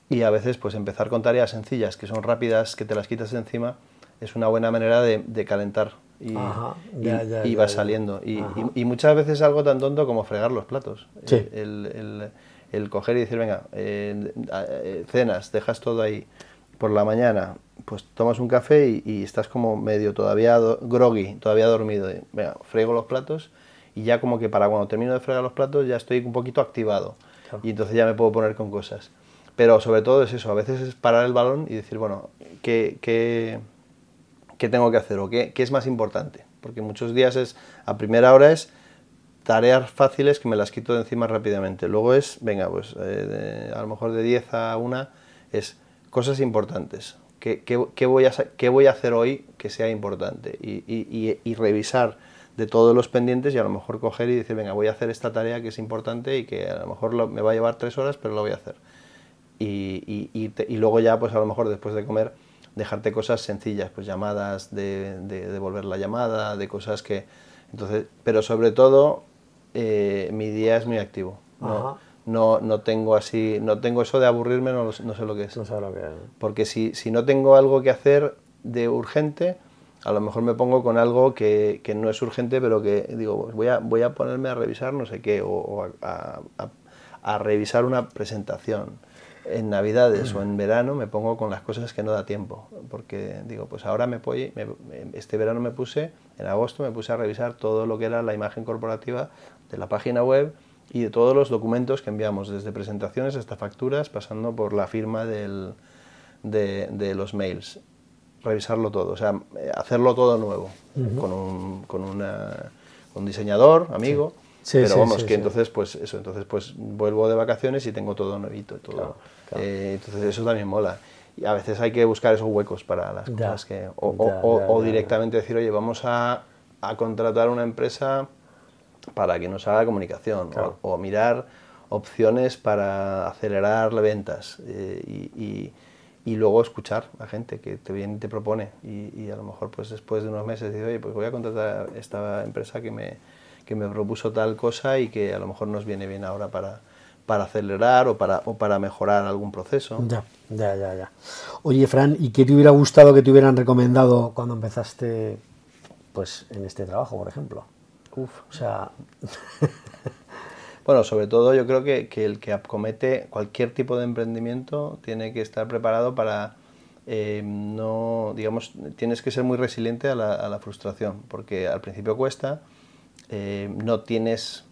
Y a veces, pues empezar con tareas sencillas, que son rápidas, que te las quitas de encima, es una buena manera de, de calentar y, y, va saliendo. Y, y, muchas veces algo tan tonto como fregar los platos. El, el, el, coger y decir, venga, eh, eh, cenas, dejas todo ahí por la mañana, pues tomas un café y, estás como medio todavía groggy, todavía dormido. Venga, frego los platos y ya como que para cuando termino de fregar los platos ya estoy un poquito activado. Y entonces ya me puedo poner con cosas. Pero sobre todo es eso, a veces es parar el balón y decir, bueno, ¿qué, qué qué tengo que hacer o qué, qué, es más importante. Porque muchos días es, a primera hora es tareas fáciles que me las quito de encima rápidamente. Luego es, venga, pues eh, a lo mejor de 10 a 1 es cosas importantes. ¿Qué, qué, qué voy, a, qué voy a hacer hoy que sea importante? Y, y, y, revisar de todos los pendientes y a lo mejor coger y decir, venga, voy a hacer esta tarea que es importante y que a lo mejor lo, me va a llevar tres horas, pero lo voy a hacer. Y, y luego ya, pues a lo mejor después de comer, dejarte cosas sencillas, pues llamadas, de, devolver la llamada, de cosas que... Entonces, pero sobre todo, eh, mi día es muy activo. No, no, no, tengo así, no tengo eso de aburrirme, no, no sé lo que es. No sé lo que es. Porque si, si no tengo algo que hacer de urgente, a lo mejor me pongo con algo que, que, no es urgente, pero que digo, pues voy a, voy a ponerme a revisar no sé qué, o, a, a, a, revisar una presentación. En Navidades o en verano me pongo con las cosas que no da tiempo, porque digo, pues ahora me, voy, este verano me puse, en agosto me puse a revisar todo lo que era la imagen corporativa de la página web y de todos los documentos que enviamos, desde presentaciones hasta facturas, pasando por la firma del, de, los mails. Revisarlo todo, o sea, hacerlo todo nuevo, con, un, con una, un diseñador, amigo. Pero vamos, que entonces, pues eso, entonces pues vuelvo de vacaciones y tengo todo nuevito, todo. Eh, entonces eso también mola. Y a veces hay que buscar esos huecos para las cosas que... O, o, directamente decir, oye, vamos a, a, contratar una empresa para que nos haga comunicación o, mirar opciones para acelerar las ventas eh, y, y, luego escuchar a gente que te viene y te propone y, a lo mejor pues después de unos meses dices, oye, pues voy a contratar a esta empresa que me, que me propuso tal cosa y que a lo mejor nos viene bien ahora para, para acelerar o para, o para mejorar algún proceso. Ya, ya, ya, ya. Oye, Fran, ¿y qué te hubiera gustado que te hubieran recomendado cuando empezaste pues, en este trabajo, por ejemplo? Uf. O sea... bueno, sobre todo yo creo que, que, el que acomete cualquier tipo de emprendimiento tiene que estar preparado para... Eh, no, digamos, tienes que ser muy resiliente a la, a la frustración, porque al principio cuesta, eh, no tienes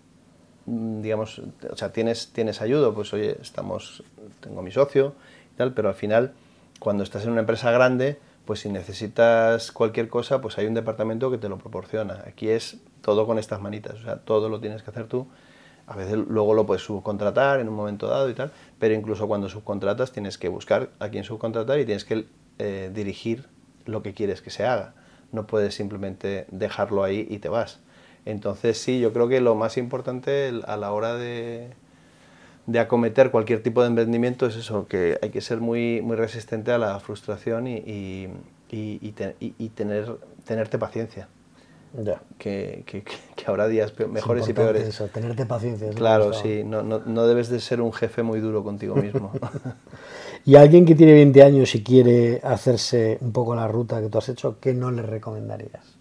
Mm, digamos, o sea, tienes, tienes ayuda, pues oye, estamos, tengo mi socio y tal, pero al final, cuando estás en una empresa grande, pues si necesitas cualquier cosa, pues hay un departamento que te lo proporciona. Aquí es todo con estas manitas, o sea, todo lo tienes que hacer tú. A veces luego lo puedes subcontratar en un momento dado y tal, pero incluso cuando subcontratas tienes que buscar a quién subcontratar y tienes que eh, dirigir lo que quieres que se haga. No puedes simplemente dejarlo ahí y te vas. Entonces sí, yo creo que lo más importante a la hora de, acometer cualquier tipo de emprendimiento es eso, que hay que ser muy, muy resistente a la frustración y, tener, tenerte paciencia. Ya. Que, que, habrá días mejores y peores. Eso, tenerte paciencia. Claro, sí, no, no, no, debes de ser un jefe muy duro contigo mismo. y alguien que tiene 20 años y quiere hacerse un poco la ruta que tú has hecho, ¿qué no le recomendarías?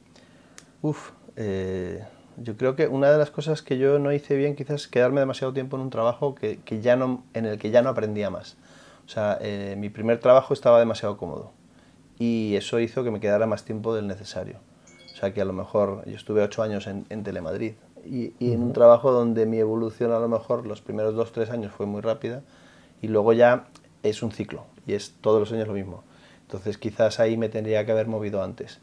Uf, eh, yo creo que una de las cosas que yo no hice bien quizás es quedarme demasiado tiempo en un trabajo que, que ya no, en el que ya no aprendía más. O sea, eh, mi primer trabajo estaba demasiado cómodo y eso hizo que me quedara más tiempo del necesario. O sea, que a lo mejor yo estuve ocho años en, en Telemadrid y, y en un trabajo donde mi evolución a lo mejor los primeros dos, tres años fue muy rápida y luego ya es un ciclo y es todos los años lo mismo. Entonces quizás ahí me tendría que haber movido antes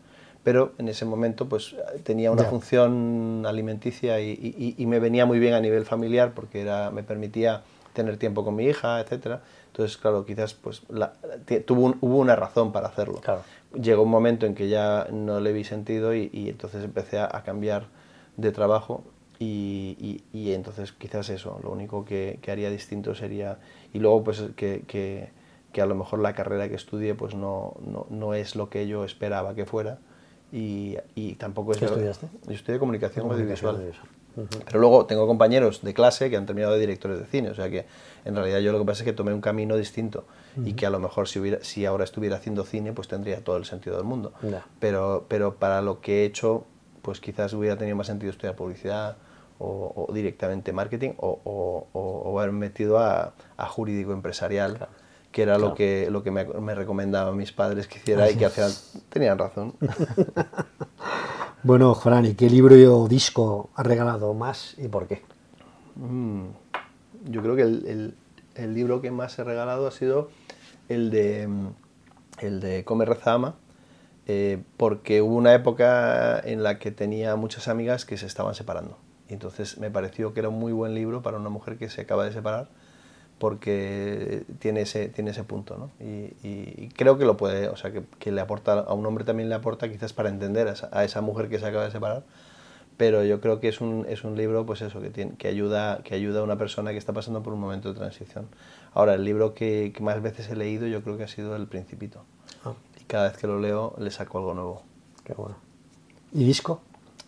pero en ese momento pues tenía una función alimenticia y, me venía muy bien a nivel familiar porque era, me permitía tener tiempo con mi hija, etcétera. Entonces, claro, quizás pues tuvo hubo una razón para hacerlo. Llegó un momento en que ya no le vi sentido y, entonces empecé a, cambiar de trabajo y, entonces quizás eso, lo único que, haría distinto sería... Y luego pues que, que, que, a lo mejor la carrera que estudié pues no, no, no es lo que yo esperaba que fuera y, y tampoco es... ¿Qué estudiaste? Yo estudié comunicación, audiovisual. Pero luego tengo compañeros de clase que han terminado de directores de cine, o sea que en realidad yo lo que pasa es que tomé un camino distinto y que a lo mejor si, hubiera, si ahora estuviera haciendo cine pues tendría todo el sentido del mundo. Pero, pero para lo que he hecho pues quizás hubiera tenido más sentido estudiar publicidad o, directamente marketing o, o, o, haber metido a, a jurídico empresarial que era lo que, lo que me, me, recomendaban mis padres que hiciera y que hacían, tenían razón. bueno, Fran, ¿y qué libro o disco has regalado más y por qué? Mm, yo creo que el, el, el, libro que más he regalado ha sido el de, el de Come Rezama, eh, porque hubo una época en la que tenía muchas amigas que se estaban separando. Y entonces me pareció que era un muy buen libro para una mujer que se acaba de separar porque tiene ese, tiene ese punto, ¿no? Y, creo que lo puede, o sea, que, le aporta, a un hombre también le aporta quizás para entender a esa, mujer que se acaba de separar, pero yo creo que es un, es un libro, pues eso, que, tiene, que, ayuda, que ayuda a una persona que está pasando por un momento de transición. Ahora, el libro que, más veces he leído yo creo que ha sido El Principito. Ah. Y cada vez que lo leo le saco algo nuevo. Qué bueno. ¿Y disco?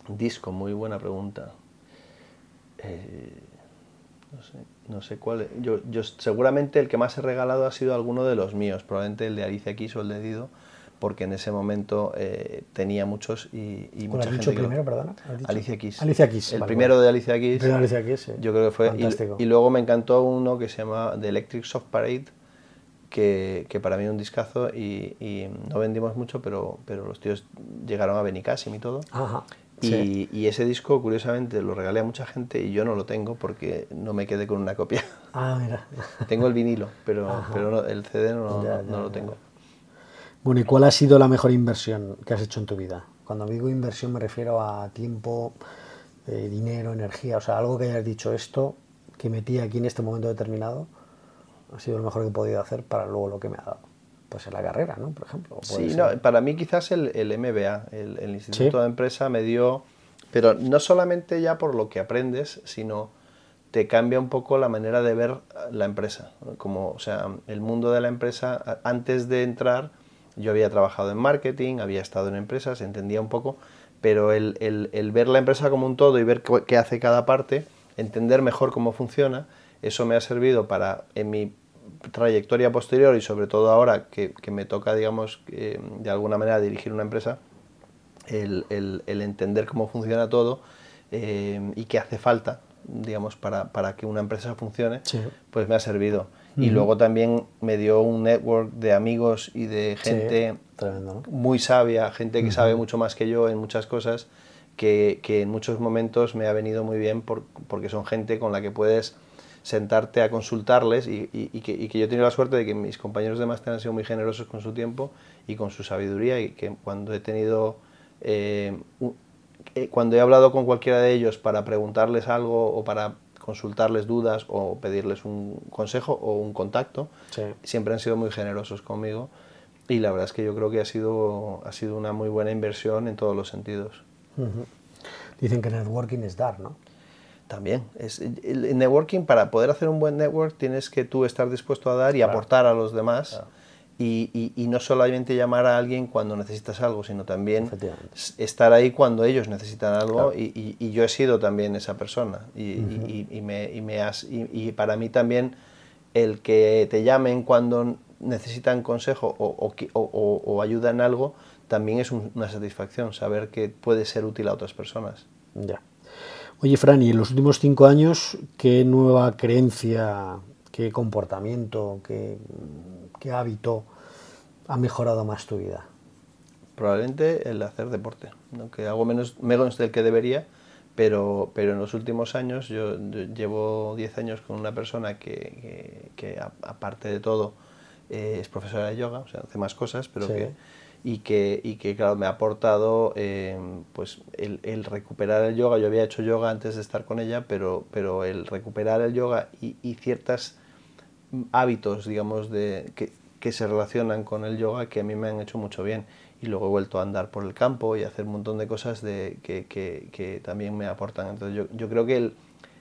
Disco, muy buena pregunta. Eh, no sé no sé cuál. Yo, yo seguramente el que más he regalado ha sido alguno de los míos, probablemente el de Alicia Keys o el de Dido, porque en ese momento eh, tenía muchos y, y mucha gente. Dicho primero, perdona? Alicia Keys. Alicia Keys. El primero de Alicia Keys. El Alicia Keys, sí. Yo creo que fue. Y, y, luego me encantó uno que se llama The Electric Soft Parade, que, que, para mí es un discazo y, y, no vendimos mucho, pero, pero los tíos llegaron a Benicassim y todo. Ajá. Y, y, ese disco, curiosamente, lo regalé a mucha gente y yo no lo tengo porque no me quedé con una copia. Ah, mira. tengo el vinilo, pero, pero no, el CD no, ya, no, ya, lo tengo. Bueno, ¿y cuál ha sido la mejor inversión que has hecho en tu vida? Cuando digo inversión me refiero a tiempo, eh, dinero, energía, o sea, algo que hayas dicho esto, que metí aquí en este momento determinado, ha sido lo mejor que he podido hacer para luego lo que me ha dado. Pues en la carrera, ¿no? Por ejemplo. Sí, no, para mí quizás el, el MBA, el, el Instituto ¿Sí? de Empresa, me dio, pero no solamente ya por lo que aprendes, sino te cambia un poco la manera de ver la empresa. Como, o sea, el mundo de la empresa, antes de entrar, yo había trabajado en marketing, había estado en empresas, entendía un poco, pero el, el, el ver la empresa como un todo y ver qué hace cada parte, entender mejor cómo funciona, eso me ha servido para, en mi trayectoria posterior y sobre todo ahora que, que me toca, digamos, eh, de alguna manera dirigir una empresa, el, el, el entender cómo funciona todo eh, y qué hace falta, digamos, para, para que una empresa funcione, sí. pues me ha servido. Uh -huh. Y luego también me dio un network de amigos y de gente sí, tremendo, ¿no? muy sabia, gente que uh -huh. sabe mucho más que yo en muchas cosas, que, que en muchos momentos me ha venido muy bien por, porque son gente con la que puedes sentarte a consultarles y, y, y, que, y, que, yo he tenido la suerte de que mis compañeros de máster han sido muy generosos con su tiempo y con su sabiduría y que cuando he tenido eh, un, eh, cuando he hablado con cualquiera de ellos para preguntarles algo o para consultarles dudas o pedirles un consejo o un contacto, sí. siempre han sido muy generosos conmigo y la verdad es que yo creo que ha sido, ha sido una muy buena inversión en todos los sentidos. Uh -huh. Dicen que networking es dar, ¿no? También. Es, el networking, para poder hacer un buen network, tienes que tú estar dispuesto a dar y claro. aportar a los demás. Claro. Y, y, y, no solamente llamar a alguien cuando necesitas algo, sino también estar ahí cuando ellos necesitan algo. Claro. Y, y, yo he sido también esa persona. Y, uh -huh. me, me has, y, para mí también el que te llamen cuando necesitan consejo o, o, o ayuda en algo, también es un, una satisfacción saber que puede ser útil a otras personas. Ya. Oye, Fran, y en los últimos cinco años, ¿qué nueva creencia, qué comportamiento, qué, qué hábito ha mejorado más tu vida? Probablemente el hacer deporte, ¿no? que hago menos, menos del que debería, pero, pero en los últimos años yo, yo llevo 10 años con una persona que, que, que aparte de todo, eh, es profesora de yoga, o sea, hace más cosas, pero sí. que y que, y que claro, me ha aportado eh, pues el, el, recuperar el yoga. Yo había hecho yoga antes de estar con ella, pero, pero el recuperar el yoga y, y ciertos hábitos, digamos, de, que, que, se relacionan con el yoga que a mí me han hecho mucho bien. Y luego he vuelto a andar por el campo y a hacer un montón de cosas de, que, que, que también me aportan. Entonces yo, yo creo que el,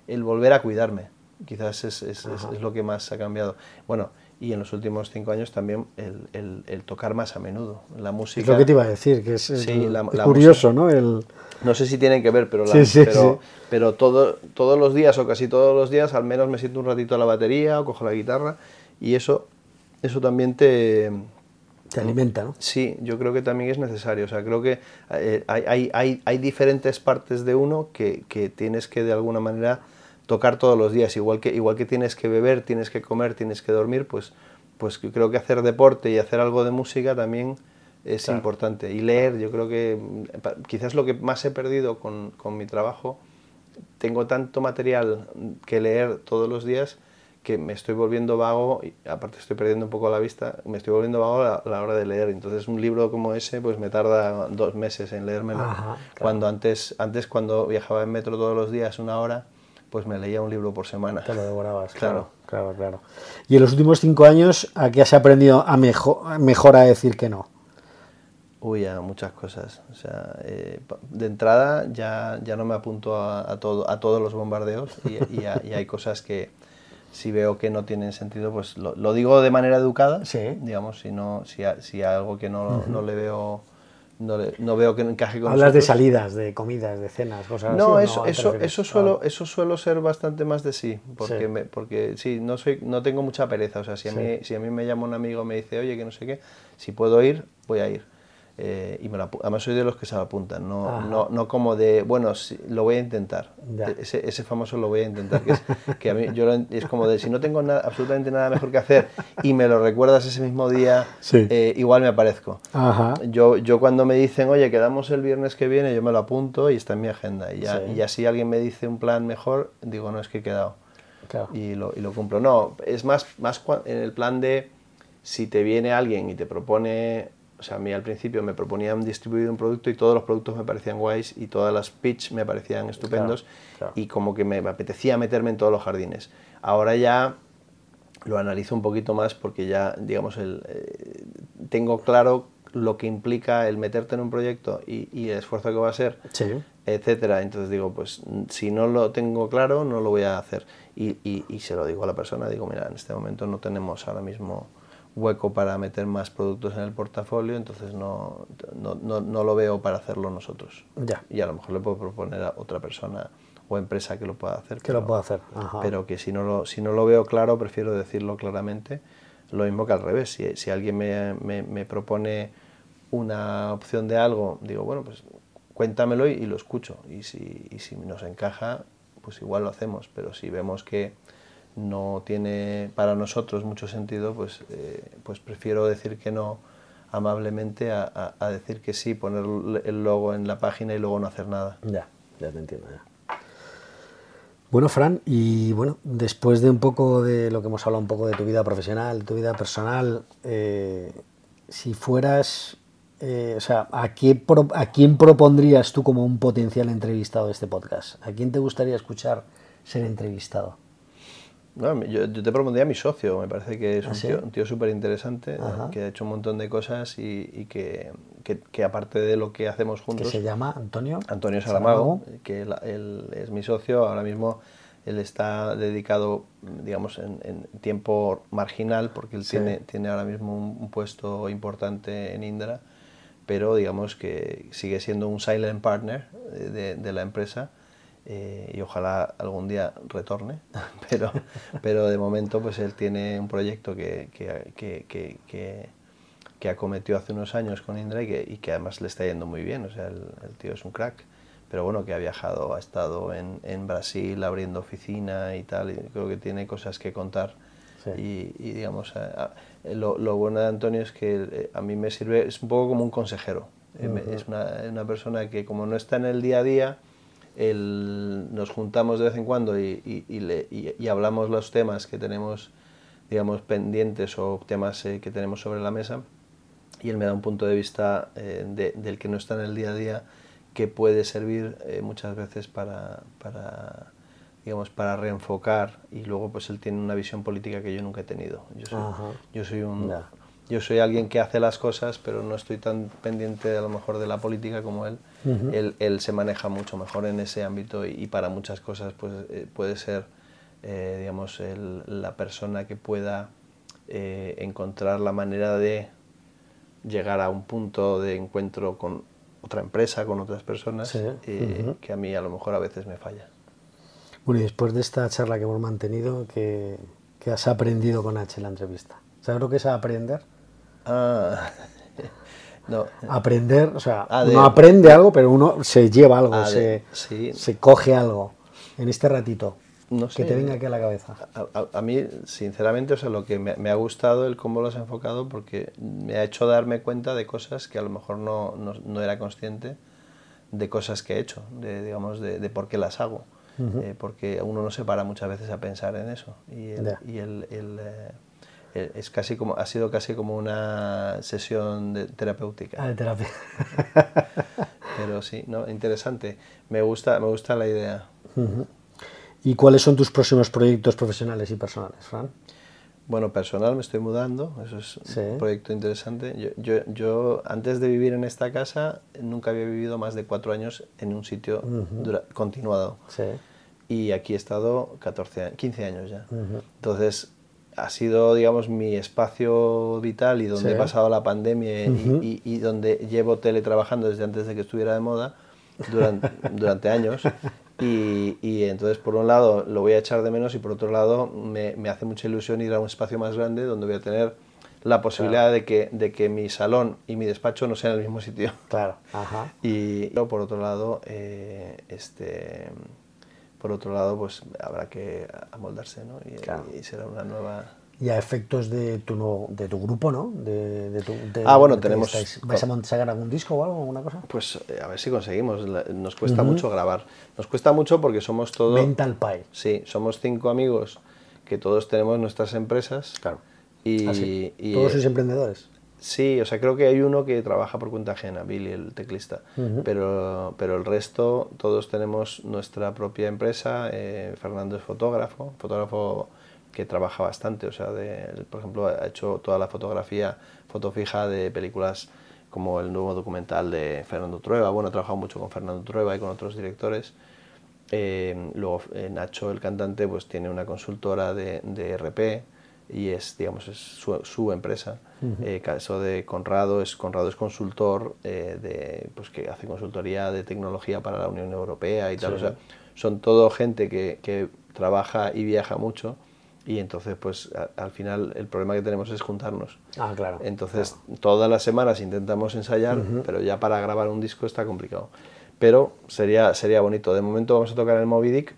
el volver a cuidarme quizás es, es, es, es lo que más ha cambiado. Bueno, y en los últimos cinco años también el, el, el, tocar más a menudo. La música. Es lo que te iba a decir, que es, sí, la, la curioso, música, ¿no? El... No sé si tienen que ver, pero, la, sí, sí, pero, pero todo, todos los días o casi todos los días al menos me siento un ratito a la batería o cojo la guitarra y eso, eso también te. Te alimenta, ¿no? Sí, yo creo que también es necesario. O sea, creo que eh, hay, hay, hay, diferentes partes de uno que, que tienes que de alguna manera tocar todos los días, igual que, igual que tienes que beber, tienes que comer, tienes que dormir, pues, pues creo que hacer deporte y hacer algo de música también es claro. importante. Y leer, yo creo que quizás lo que más he perdido con, con, mi trabajo, tengo tanto material que leer todos los días que me estoy volviendo vago, y aparte estoy perdiendo un poco la vista, me estoy volviendo vago a la, hora de leer. Entonces un libro como ese pues me tarda dos meses en leérmelo. Ajá, claro. Cuando antes, antes cuando viajaba en metro todos los días una hora, pues me leía un libro por semana. Te lo devorabas, claro. Claro, claro. Y en los últimos cinco años, ¿a qué has aprendido a mejor, mejor a decir que no? Uy, a muchas cosas. O sea, eh, de entrada ya, ya no me apunto a, a, todo, a todos los bombardeos y, y, a, y, hay cosas que si veo que no tienen sentido, pues lo, lo digo de manera educada, sí. digamos, si, no, si, si algo que no, uh -huh. no le veo no, le, no, veo que encaje con Hablas nosotros. de salidas, de comidas, de cenas, cosas no, así. Eso, no, eso, eso, suelo, eso suelo ser bastante más de sí, porque, sí. Me, porque sí, no, soy, no tengo mucha pereza. O sea, si a, sí. mí, si a mí me llama un amigo y me dice, oye, que no sé qué, si puedo ir, voy a ir. Eh, y me además soy de los que se apuntan, no, no, no, como de, bueno, lo voy a intentar. E-, ese, ese, famoso lo voy a intentar, que es, que a mí yo es como de si no tengo nada, absolutamente nada mejor que hacer y me lo recuerdas ese mismo día, eh, igual me aparezco. Yo, yo cuando me dicen, oye, quedamos el viernes que viene, yo me lo apunto y está en mi agenda. Y ya, y si alguien me dice un plan mejor, digo, no, es que he quedado. Y, lo, y lo cumplo. No, es más, más en el plan de si te viene alguien y te propone o sea, a mí al principio me proponían distribuir un producto y todos los productos me parecían guays y todas las pitch me parecían estupendos y como que me apetecía meterme en todos los jardines. Ahora ya lo analizo un poquito más porque ya, digamos, el, eh, tengo claro lo que implica el meterte en un proyecto y, el esfuerzo que va a ser, etcétera. Entonces digo, pues si no lo tengo claro, no lo voy a hacer. Y, y se lo digo a la persona, digo, mira, en este momento no tenemos ahora mismo hueco para meter más productos en el portafolio, entonces no, no, no, lo veo para hacerlo nosotros. Ya. Y a lo mejor le puedo proponer a otra persona o empresa que lo pueda hacer. Que lo pueda hacer. Pero que si no, lo, si no lo veo claro, prefiero decirlo claramente. Lo mismo que al revés. Si, si alguien me, me, me, propone una opción de algo, digo, bueno, pues cuéntamelo y, y, lo escucho. Y si, y si nos encaja, pues igual lo hacemos. Pero si vemos que no tiene para nosotros mucho sentido, pues, eh, pues prefiero decir que no amablemente a, decir que sí, poner el logo en la página y luego no hacer nada. Ya, ya te entiendo. Ya. Bueno, Fran, y bueno, después de un poco de lo que hemos hablado un poco de tu vida profesional, tu vida personal, eh, si fueras, eh, o sea, ¿a, ¿a quién propondrías tú como un potencial entrevistado de este podcast? ¿A quién te gustaría escuchar ser entrevistado? No, yo, te propondría a mi socio, me parece que es ¿Ah, un tío súper interesante, que ha hecho un montón de cosas y, que, que, aparte de lo que hacemos juntos... ¿Qué se llama Antonio? Antonio Salamago, que él, es mi socio, ahora mismo él está dedicado, digamos, en, tiempo marginal, porque él tiene, tiene ahora mismo un, puesto importante en Indra, pero digamos que sigue siendo un silent partner de, de la empresa eh, y ojalá algún día retorne, pero, pero de momento pues él tiene un proyecto que, que, que, que, que acometió hace unos años con Indra y que, y que además le está yendo muy bien, o sea, el, tío es un crack, pero bueno, que ha viajado, ha estado en, en Brasil abriendo oficina y tal, y creo que tiene cosas que contar. Y, y, digamos, lo, lo, bueno de Antonio es que eh, a mí me sirve, es un poco como un consejero, es una, una persona que como no está en el día a día, nos juntamos de vez en cuando y, y, hablamos los temas que tenemos, digamos, pendientes o temas eh, que tenemos sobre la mesa. Y él me da un punto de vista eh, del que no está en el día a día que puede servir eh, muchas veces para, para, digamos, para reenfocar. Y luego pues él tiene una visión política que yo nunca he tenido. Yo soy, yo soy un yo soy alguien que hace las cosas, pero no estoy tan pendiente a lo mejor de la política como él. él, él, se maneja mucho mejor en ese ámbito y, para muchas cosas pues, eh, puede ser eh, digamos, la persona que pueda eh, encontrar la manera de llegar a un punto de encuentro con otra empresa, con otras personas, que a mí a lo mejor a veces me falla. Bueno, y después de esta charla que hemos mantenido, ¿qué, qué has aprendido con H en la entrevista? ¿Sabes lo que es aprender? Ah, no. Aprender, o sea, ah, uno aprende algo, pero uno se lleva algo, ah, se, se, coge algo en este ratito. No que te venga aquí a la cabeza. A, mí, sinceramente, o sea, lo que me, ha gustado el cómo lo has enfocado porque me ha hecho darme cuenta de cosas que a lo mejor no, no, era consciente de cosas que he hecho, de, digamos, de, de por qué las hago. Eh, porque uno no se para muchas veces a pensar en eso. Y el, y el, el eh, es casi como, ha sido casi como una sesión de terapéutica. Ah, de terapia. Pero sí, no, interesante. Me gusta, me gusta la idea. ¿Y cuáles son tus próximos proyectos profesionales y personales, Fran? Bueno, personal me estoy mudando, eso es un proyecto interesante. Yo, yo, yo, antes de vivir en esta casa nunca había vivido más de cuatro años en un sitio continuado. Sí. Y aquí he estado 14, 15 años ya. Entonces, ha sido, digamos, mi espacio vital y donde he pasado la pandemia y, donde llevo teletrabajando desde antes de que estuviera de moda durante, durante años. Y, entonces, por un lado, lo voy a echar de menos y por otro lado, me, me, hace mucha ilusión ir a un espacio más grande donde voy a tener la posibilidad de, que, de que mi salón y mi despacho no sean en el mismo sitio. Claro. Ajá. Y por otro lado, eh, este, por otro lado, pues habrá que amoldarse, ¿no? Y, y será una nueva y a efectos de tu, de tu grupo, ¿no? De, de tu, ah, bueno, tenemos... ¿Vais a sacar algún disco o algo, alguna cosa? Pues eh, a ver si conseguimos. Nos cuesta mucho grabar. Nos cuesta mucho porque somos todos... Mental Pie. Sí, somos cinco amigos que todos tenemos nuestras empresas. Claro. Y, ¿Ah, y ¿Todos sois emprendedores? Sí, o sea, creo que hay uno que trabaja por cuenta ajena, Billy, el teclista, pero, pero el resto, todos tenemos nuestra propia empresa. Eh, Fernando es fotógrafo, fotógrafo que trabaja bastante, o sea, de, por ejemplo, ha hecho toda la fotografía, foto fija de películas como el nuevo documental de Fernando Trueba, bueno, ha trabajado mucho con Fernando Trueba y con otros directores. Eh, luego eh, Nacho, el cantante, pues tiene una consultora de, de RP y es, digamos, es su, su empresa. Eh, caso de Conrado, es, Conrado es consultor de, pues que hace consultoría de tecnología para la Unión Europea y tal. O sea, son todo gente que, que trabaja y viaja mucho y entonces pues al final el problema que tenemos es juntarnos. Ah, claro. Entonces todas las semanas intentamos ensayar, pero ya para grabar un disco está complicado. Pero sería, sería bonito. De momento vamos a tocar el Moby Dick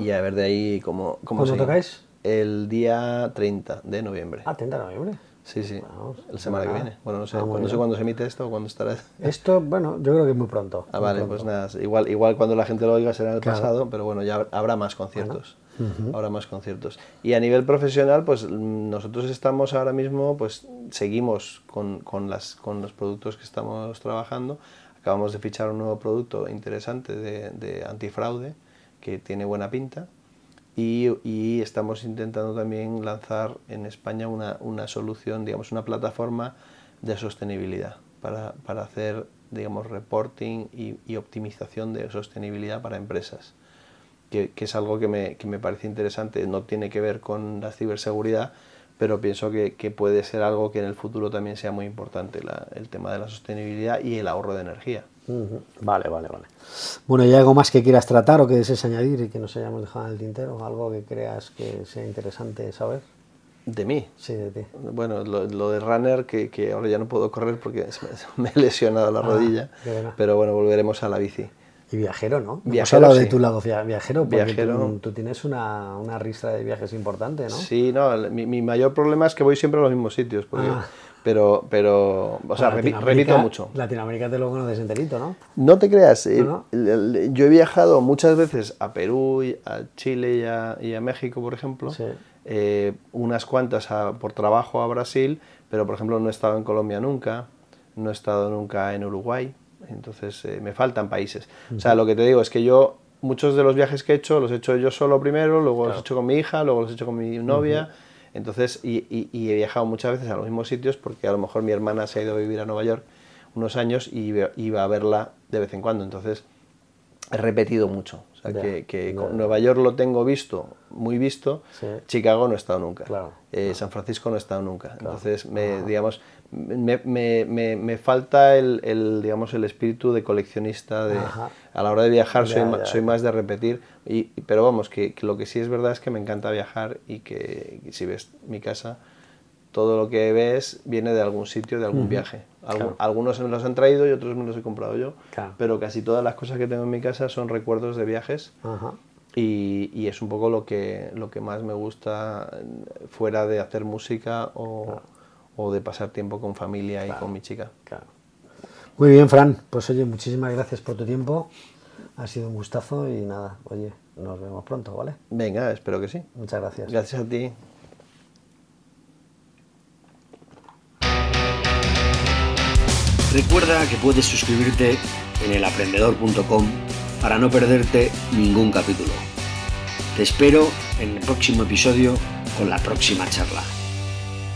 y a ver de ahí cómo... cómo ¿Cuándo tocáis? El día 30 de noviembre. Ah, 30 de noviembre. Sí, sí, el semana que viene. Bueno, no sé, ah, no sé cuándo se emite esto o cuándo estará. Esto, bueno, yo creo que es muy pronto. Ah, vale, pues nada, igual, igual cuando la gente lo oiga será en el pasado, pero bueno, ya habrá más conciertos ahora más conciertos. Y a nivel profesional, pues nosotros estamos ahora mismo, pues seguimos con, con, las, con los productos que estamos trabajando. Acabamos de fichar un nuevo producto interesante de, de antifraude que tiene buena pinta. Y, estamos intentando también lanzar en España una, una solución, digamos, una plataforma de sostenibilidad para, para hacer, digamos, reporting y, y, optimización de sostenibilidad para empresas que, es algo que me, que me, parece interesante. No tiene que ver con la ciberseguridad, pero pienso que, que puede ser algo que en el futuro también sea muy importante, el tema de la sostenibilidad y el ahorro de energía. Vale, vale, vale. Bueno, ¿y algo más que quieras tratar o que desees añadir y que nos hayamos dejado en el tintero? ¿Algo que creas que sea interesante saber? ¿De mí? Sí, de ti. Bueno, lo, de runner, que, que, ahora ya no puedo correr porque me, he lesionado la ah, rodilla, pero bueno, volveremos a la bici. Y viajero, ¿no? Viajero, Hemos de tu lado viajero, porque viajero. Tú, tienes una, una, ristra de viajes importante, ¿no? Sí, no, mi, mi, mayor problema es que voy siempre a los mismos sitios, porque, ah. pero, pero, o sea, repito mucho. Latinoamérica te lo conoces enterito, ¿no? No te creas, eh, yo he viajado muchas veces a Perú, a Chile y a, y a México, por ejemplo, sí. eh, unas cuantas por trabajo a Brasil, pero por ejemplo no he estado en Colombia nunca, no he estado nunca en Uruguay, entonces eh, me faltan países. O sea, lo que te digo es que yo, muchos de los viajes que he hecho, los he hecho yo solo primero, luego los he hecho con mi hija, luego los he hecho con mi novia. Entonces, y, he viajado muchas veces a los mismos sitios porque a lo mejor mi hermana se ha ido a vivir a Nueva York unos años y iba a verla de vez en cuando. Entonces, he repetido mucho. O sea, que, Nueva York lo tengo visto, muy visto. Chicago no he estado nunca. Eh, San Francisco no he estado nunca. Entonces, me, digamos, me, me, me, falta el, el, digamos, el espíritu de coleccionista. De, a la hora de viajar soy, soy más de repetir. Y, pero vamos, que, lo que sí es verdad es que me encanta viajar y que si ves mi casa, todo lo que ves viene de algún sitio, de algún viaje. Algunos me los han traído y otros me los he comprado yo. Pero casi todas las cosas que tengo en mi casa son recuerdos de viajes. Y, y, es un poco lo que, lo que más me gusta fuera de hacer música o o de pasar tiempo con familia y con mi chica. Claro. Muy bien, Fran. Pues oye, muchísimas gracias por tu tiempo. Ha sido un gustazo y nada, oye, nos vemos pronto, ¿vale? Venga, espero que sí. Muchas gracias. Gracias a ti. Recuerda que puedes suscribirte en elaprendedor.com para no perderte ningún capítulo. Te espero en el próximo episodio con la próxima charla.